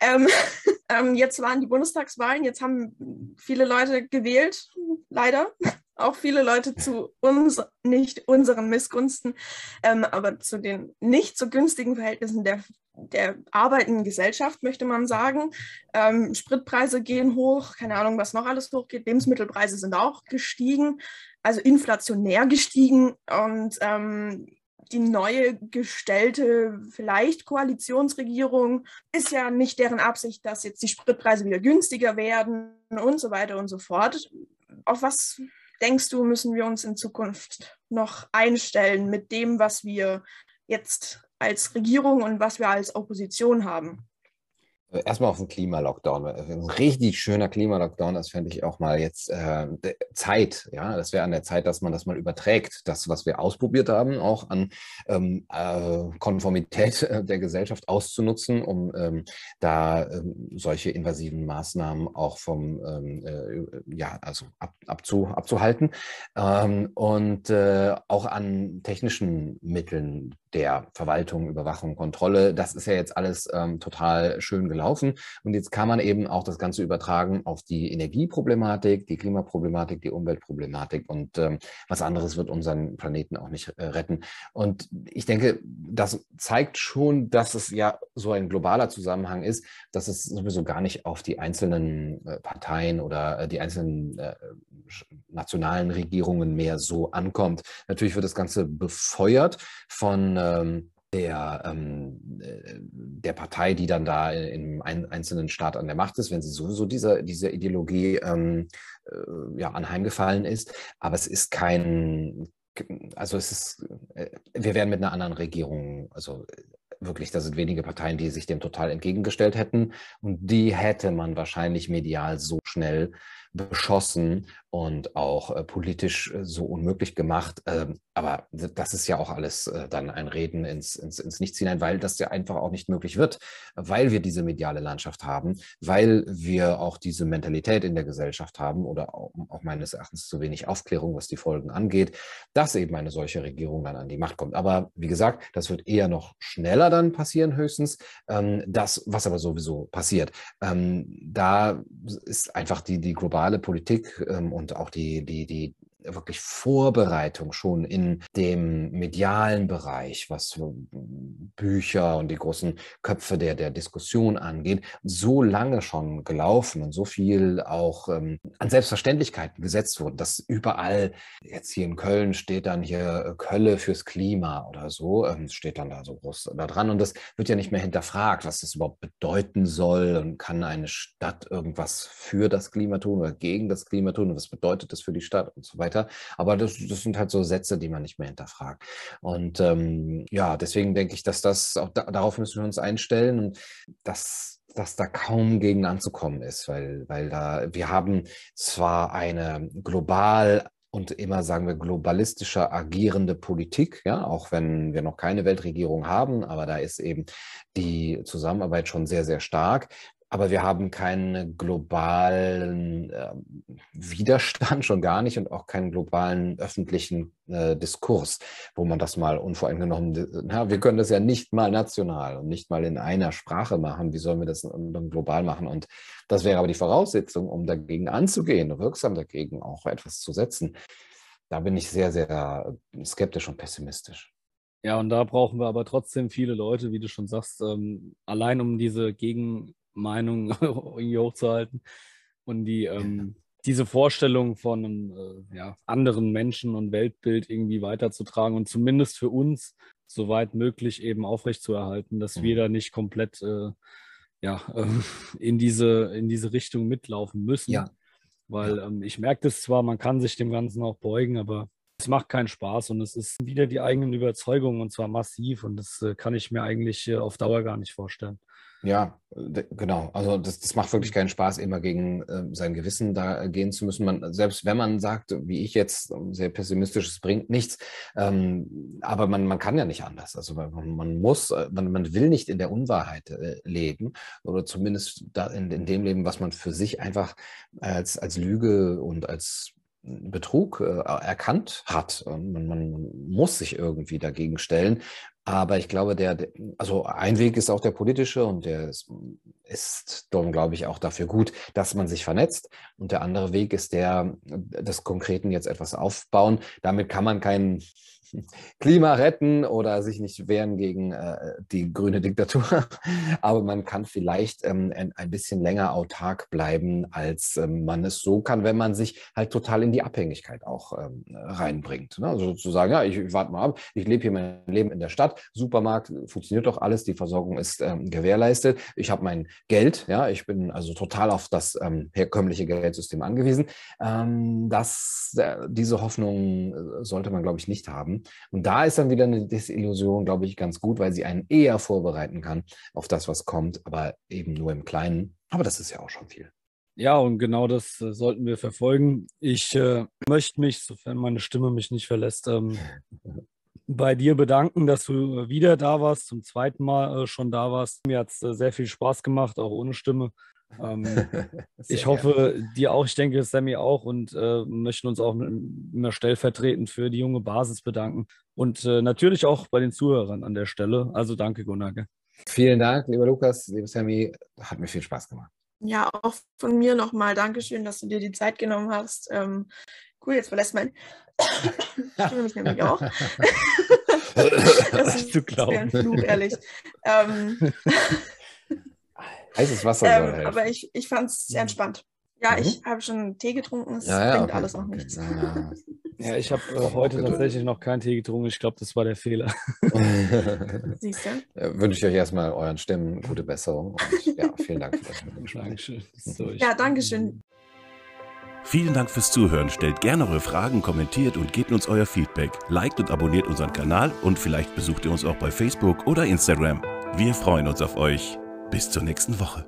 Ähm, ähm, jetzt waren die Bundestagswahlen, jetzt haben viele Leute gewählt, leider. Auch viele Leute zu uns, nicht unseren Missgunsten, ähm, aber zu den nicht so günstigen Verhältnissen der der arbeitenden Gesellschaft, möchte man sagen. Ähm, Spritpreise gehen hoch, keine Ahnung, was noch alles hochgeht. Lebensmittelpreise sind auch gestiegen, also inflationär gestiegen. Und ähm, die neue gestellte, vielleicht Koalitionsregierung, ist ja nicht deren Absicht, dass jetzt die Spritpreise wieder günstiger werden und so weiter und so fort. Auf was denkst du, müssen wir uns in Zukunft noch einstellen mit dem, was wir jetzt als Regierung und was wir als Opposition haben? Erstmal auf den Klimalockdown. Ein richtig schöner Klimalockdown, das fände ich auch mal jetzt äh, Zeit. Ja, das wäre an der Zeit, dass man das mal überträgt. Das, was wir ausprobiert haben, auch an ähm, äh, Konformität der Gesellschaft auszunutzen, um ähm, da ähm, solche invasiven Maßnahmen auch vom, ähm, äh, ja, also ab, abzu, abzuhalten. Ähm, und äh, auch an technischen Mitteln der Verwaltung, Überwachung, Kontrolle. Das ist ja jetzt alles ähm, total schön gelaufen. Und jetzt kann man eben auch das Ganze übertragen auf die Energieproblematik, die Klimaproblematik, die Umweltproblematik. Und ähm, was anderes wird unseren Planeten auch nicht äh, retten. Und ich denke, das zeigt schon, dass es ja so ein globaler Zusammenhang ist, dass es sowieso gar nicht auf die einzelnen äh, Parteien oder äh, die einzelnen äh, nationalen Regierungen mehr so ankommt. Natürlich wird das Ganze befeuert von ähm, der, ähm, äh, der Partei, die dann da im einzelnen Staat an der Macht ist, wenn sie sowieso dieser, dieser Ideologie ähm, äh, ja, anheimgefallen ist. Aber es ist kein, also es ist, äh, wir werden mit einer anderen Regierung, also wirklich, da sind wenige Parteien, die sich dem total entgegengestellt hätten. Und die hätte man wahrscheinlich medial so schnell beschossen und auch äh, politisch äh, so unmöglich gemacht. Ähm, aber das ist ja auch alles äh, dann ein Reden ins, ins, ins Nichts hinein, weil das ja einfach auch nicht möglich wird, weil wir diese mediale Landschaft haben, weil wir auch diese Mentalität in der Gesellschaft haben oder auch, auch meines Erachtens zu wenig Aufklärung, was die Folgen angeht, dass eben eine solche Regierung dann an die Macht kommt. Aber wie gesagt, das wird eher noch schneller dann passieren, höchstens. Ähm, das, was aber sowieso passiert, ähm, da ist einfach die, die globale Politik ähm, und auch die, die, die wirklich Vorbereitung schon in dem medialen Bereich, was Bücher und die großen Köpfe der, der Diskussion angeht, so lange schon gelaufen und so viel auch ähm, an Selbstverständlichkeiten gesetzt wurden, dass überall, jetzt hier in Köln steht dann hier äh, Kölle fürs Klima oder so, ähm, steht dann da so groß da dran und das wird ja nicht mehr hinterfragt, was das überhaupt bedeuten soll und kann eine Stadt irgendwas für das Klima tun oder gegen das Klima tun und was bedeutet das für die Stadt und so weiter weiter. Aber das, das sind halt so Sätze, die man nicht mehr hinterfragt. Und ähm, ja, deswegen denke ich, dass das, auch da, darauf müssen wir uns einstellen und dass dass da kaum gegen anzukommen ist, weil, weil da, wir haben zwar eine global und immer sagen wir globalistischer agierende Politik, ja, auch wenn wir noch keine Weltregierung haben, aber da ist eben die Zusammenarbeit schon sehr, sehr stark aber wir haben keinen globalen äh, Widerstand schon gar nicht und auch keinen globalen öffentlichen äh, Diskurs, wo man das mal unvoreingenommen, na, wir können das ja nicht mal national und nicht mal in einer Sprache machen. Wie sollen wir das dann global machen? Und das wäre aber die Voraussetzung, um dagegen anzugehen, wirksam dagegen auch etwas zu setzen. Da bin ich sehr, sehr skeptisch und pessimistisch. Ja, und da brauchen wir aber trotzdem viele Leute, wie du schon sagst, ähm, allein um diese Gegen Meinung irgendwie hochzuhalten und die ähm, diese Vorstellung von einem äh, ja, anderen Menschen und Weltbild irgendwie weiterzutragen und zumindest für uns soweit möglich eben aufrechtzuerhalten, dass mhm. wir da nicht komplett äh, ja, äh, in, diese, in diese Richtung mitlaufen müssen. Ja. Weil ähm, ich merke das zwar, man kann sich dem Ganzen auch beugen, aber es macht keinen Spaß und es ist wieder die eigenen Überzeugungen und zwar massiv und das äh, kann ich mir eigentlich äh, auf Dauer gar nicht vorstellen. Ja, genau. Also das, das macht wirklich keinen Spaß, immer gegen äh, sein Gewissen da gehen zu müssen. Man, selbst wenn man sagt, wie ich jetzt, sehr pessimistisch, es bringt nichts, ähm, aber man, man kann ja nicht anders. Also man, man muss, äh, man, man will nicht in der Unwahrheit äh, leben oder zumindest da in, in dem Leben, was man für sich einfach als, als Lüge und als Betrug äh, erkannt hat. Man, man, muss sich irgendwie dagegen stellen. Aber ich glaube, der, also ein Weg ist auch der politische und der ist, ist glaube ich, auch dafür gut, dass man sich vernetzt. Und der andere Weg ist der des Konkreten jetzt etwas aufbauen. Damit kann man keinen Klima retten oder sich nicht wehren gegen äh, die grüne Diktatur. Aber man kann vielleicht ähm, ein, bisschen länger autark bleiben, als ähm, man es so kann, wenn man sich halt total in die Abhängigkeit auch ähm, reinbringt. Ne? Also zu sagen, ja, ich, ich warte mal ab, ich lebe hier mein Leben in der Stadt, Supermarkt, funktioniert doch alles, die Versorgung ist ähm, gewährleistet, ich habe mein Geld, ja, ich bin also total auf das ähm, herkömmliche Geldsystem angewiesen. Ähm, das, äh, diese Hoffnung äh, sollte man, glaube ich, nicht haben haben. Und da ist dann wieder eine Desillusion, glaube ich, ganz gut, weil sie einen eher vorbereiten kann auf das, was kommt, aber eben nur im Kleinen. Aber das ist ja auch schon viel. Ja, und genau das äh, sollten wir verfolgen. Ich äh, möchte mich, sofern meine Stimme mich nicht verlässt, ähm, bei dir bedanken, dass du äh, wieder da warst, zum zweiten Mal äh, schon da warst. Mir hat es äh, sehr viel Spaß gemacht, auch ohne Stimme. Ähm, ich hoffe, gerne. dir auch. Ich denke, Sammy auch und äh, möchten uns auch immer stellvertretend für die junge Basis bedanken und äh, natürlich auch bei den Zuhörern an der Stelle. Also danke, Gunnar. Vielen Dank, lieber Lukas, lieber Sammy. Hat mir viel Spaß gemacht. Ja, auch von mir nochmal Dankeschön, dass du dir die Zeit genommen hast. Ähm, cool, jetzt verlässt mein Stimme mich nämlich auch. das ist, das ein Fluch, ehrlich. Ähm, Heißes Wasser ähm, soll helfen. Aber ich, ich fand es sehr entspannt. Ja, mhm. ich habe schon Tee getrunken, es ja, ja, bringt okay, alles noch okay. nichts. Ja, ja ich habe äh, heute tatsächlich noch keinen Tee getrunken. Ich glaube, das war der Fehler. Siehst du? Ja, wünsche ich euch erstmal euren Stimmen gute Besserung. Und ja, vielen Dank für das Dankeschön. Ja, Dankeschön. Vielen Dank fürs Zuhören. Stellt gerne eure Fragen, kommentiert und gebt uns euer Feedback. Liked und abonniert unseren Kanal und vielleicht besucht ihr uns auch bei Facebook oder Instagram. Wir freuen uns auf euch. Bis zur nächsten Woche.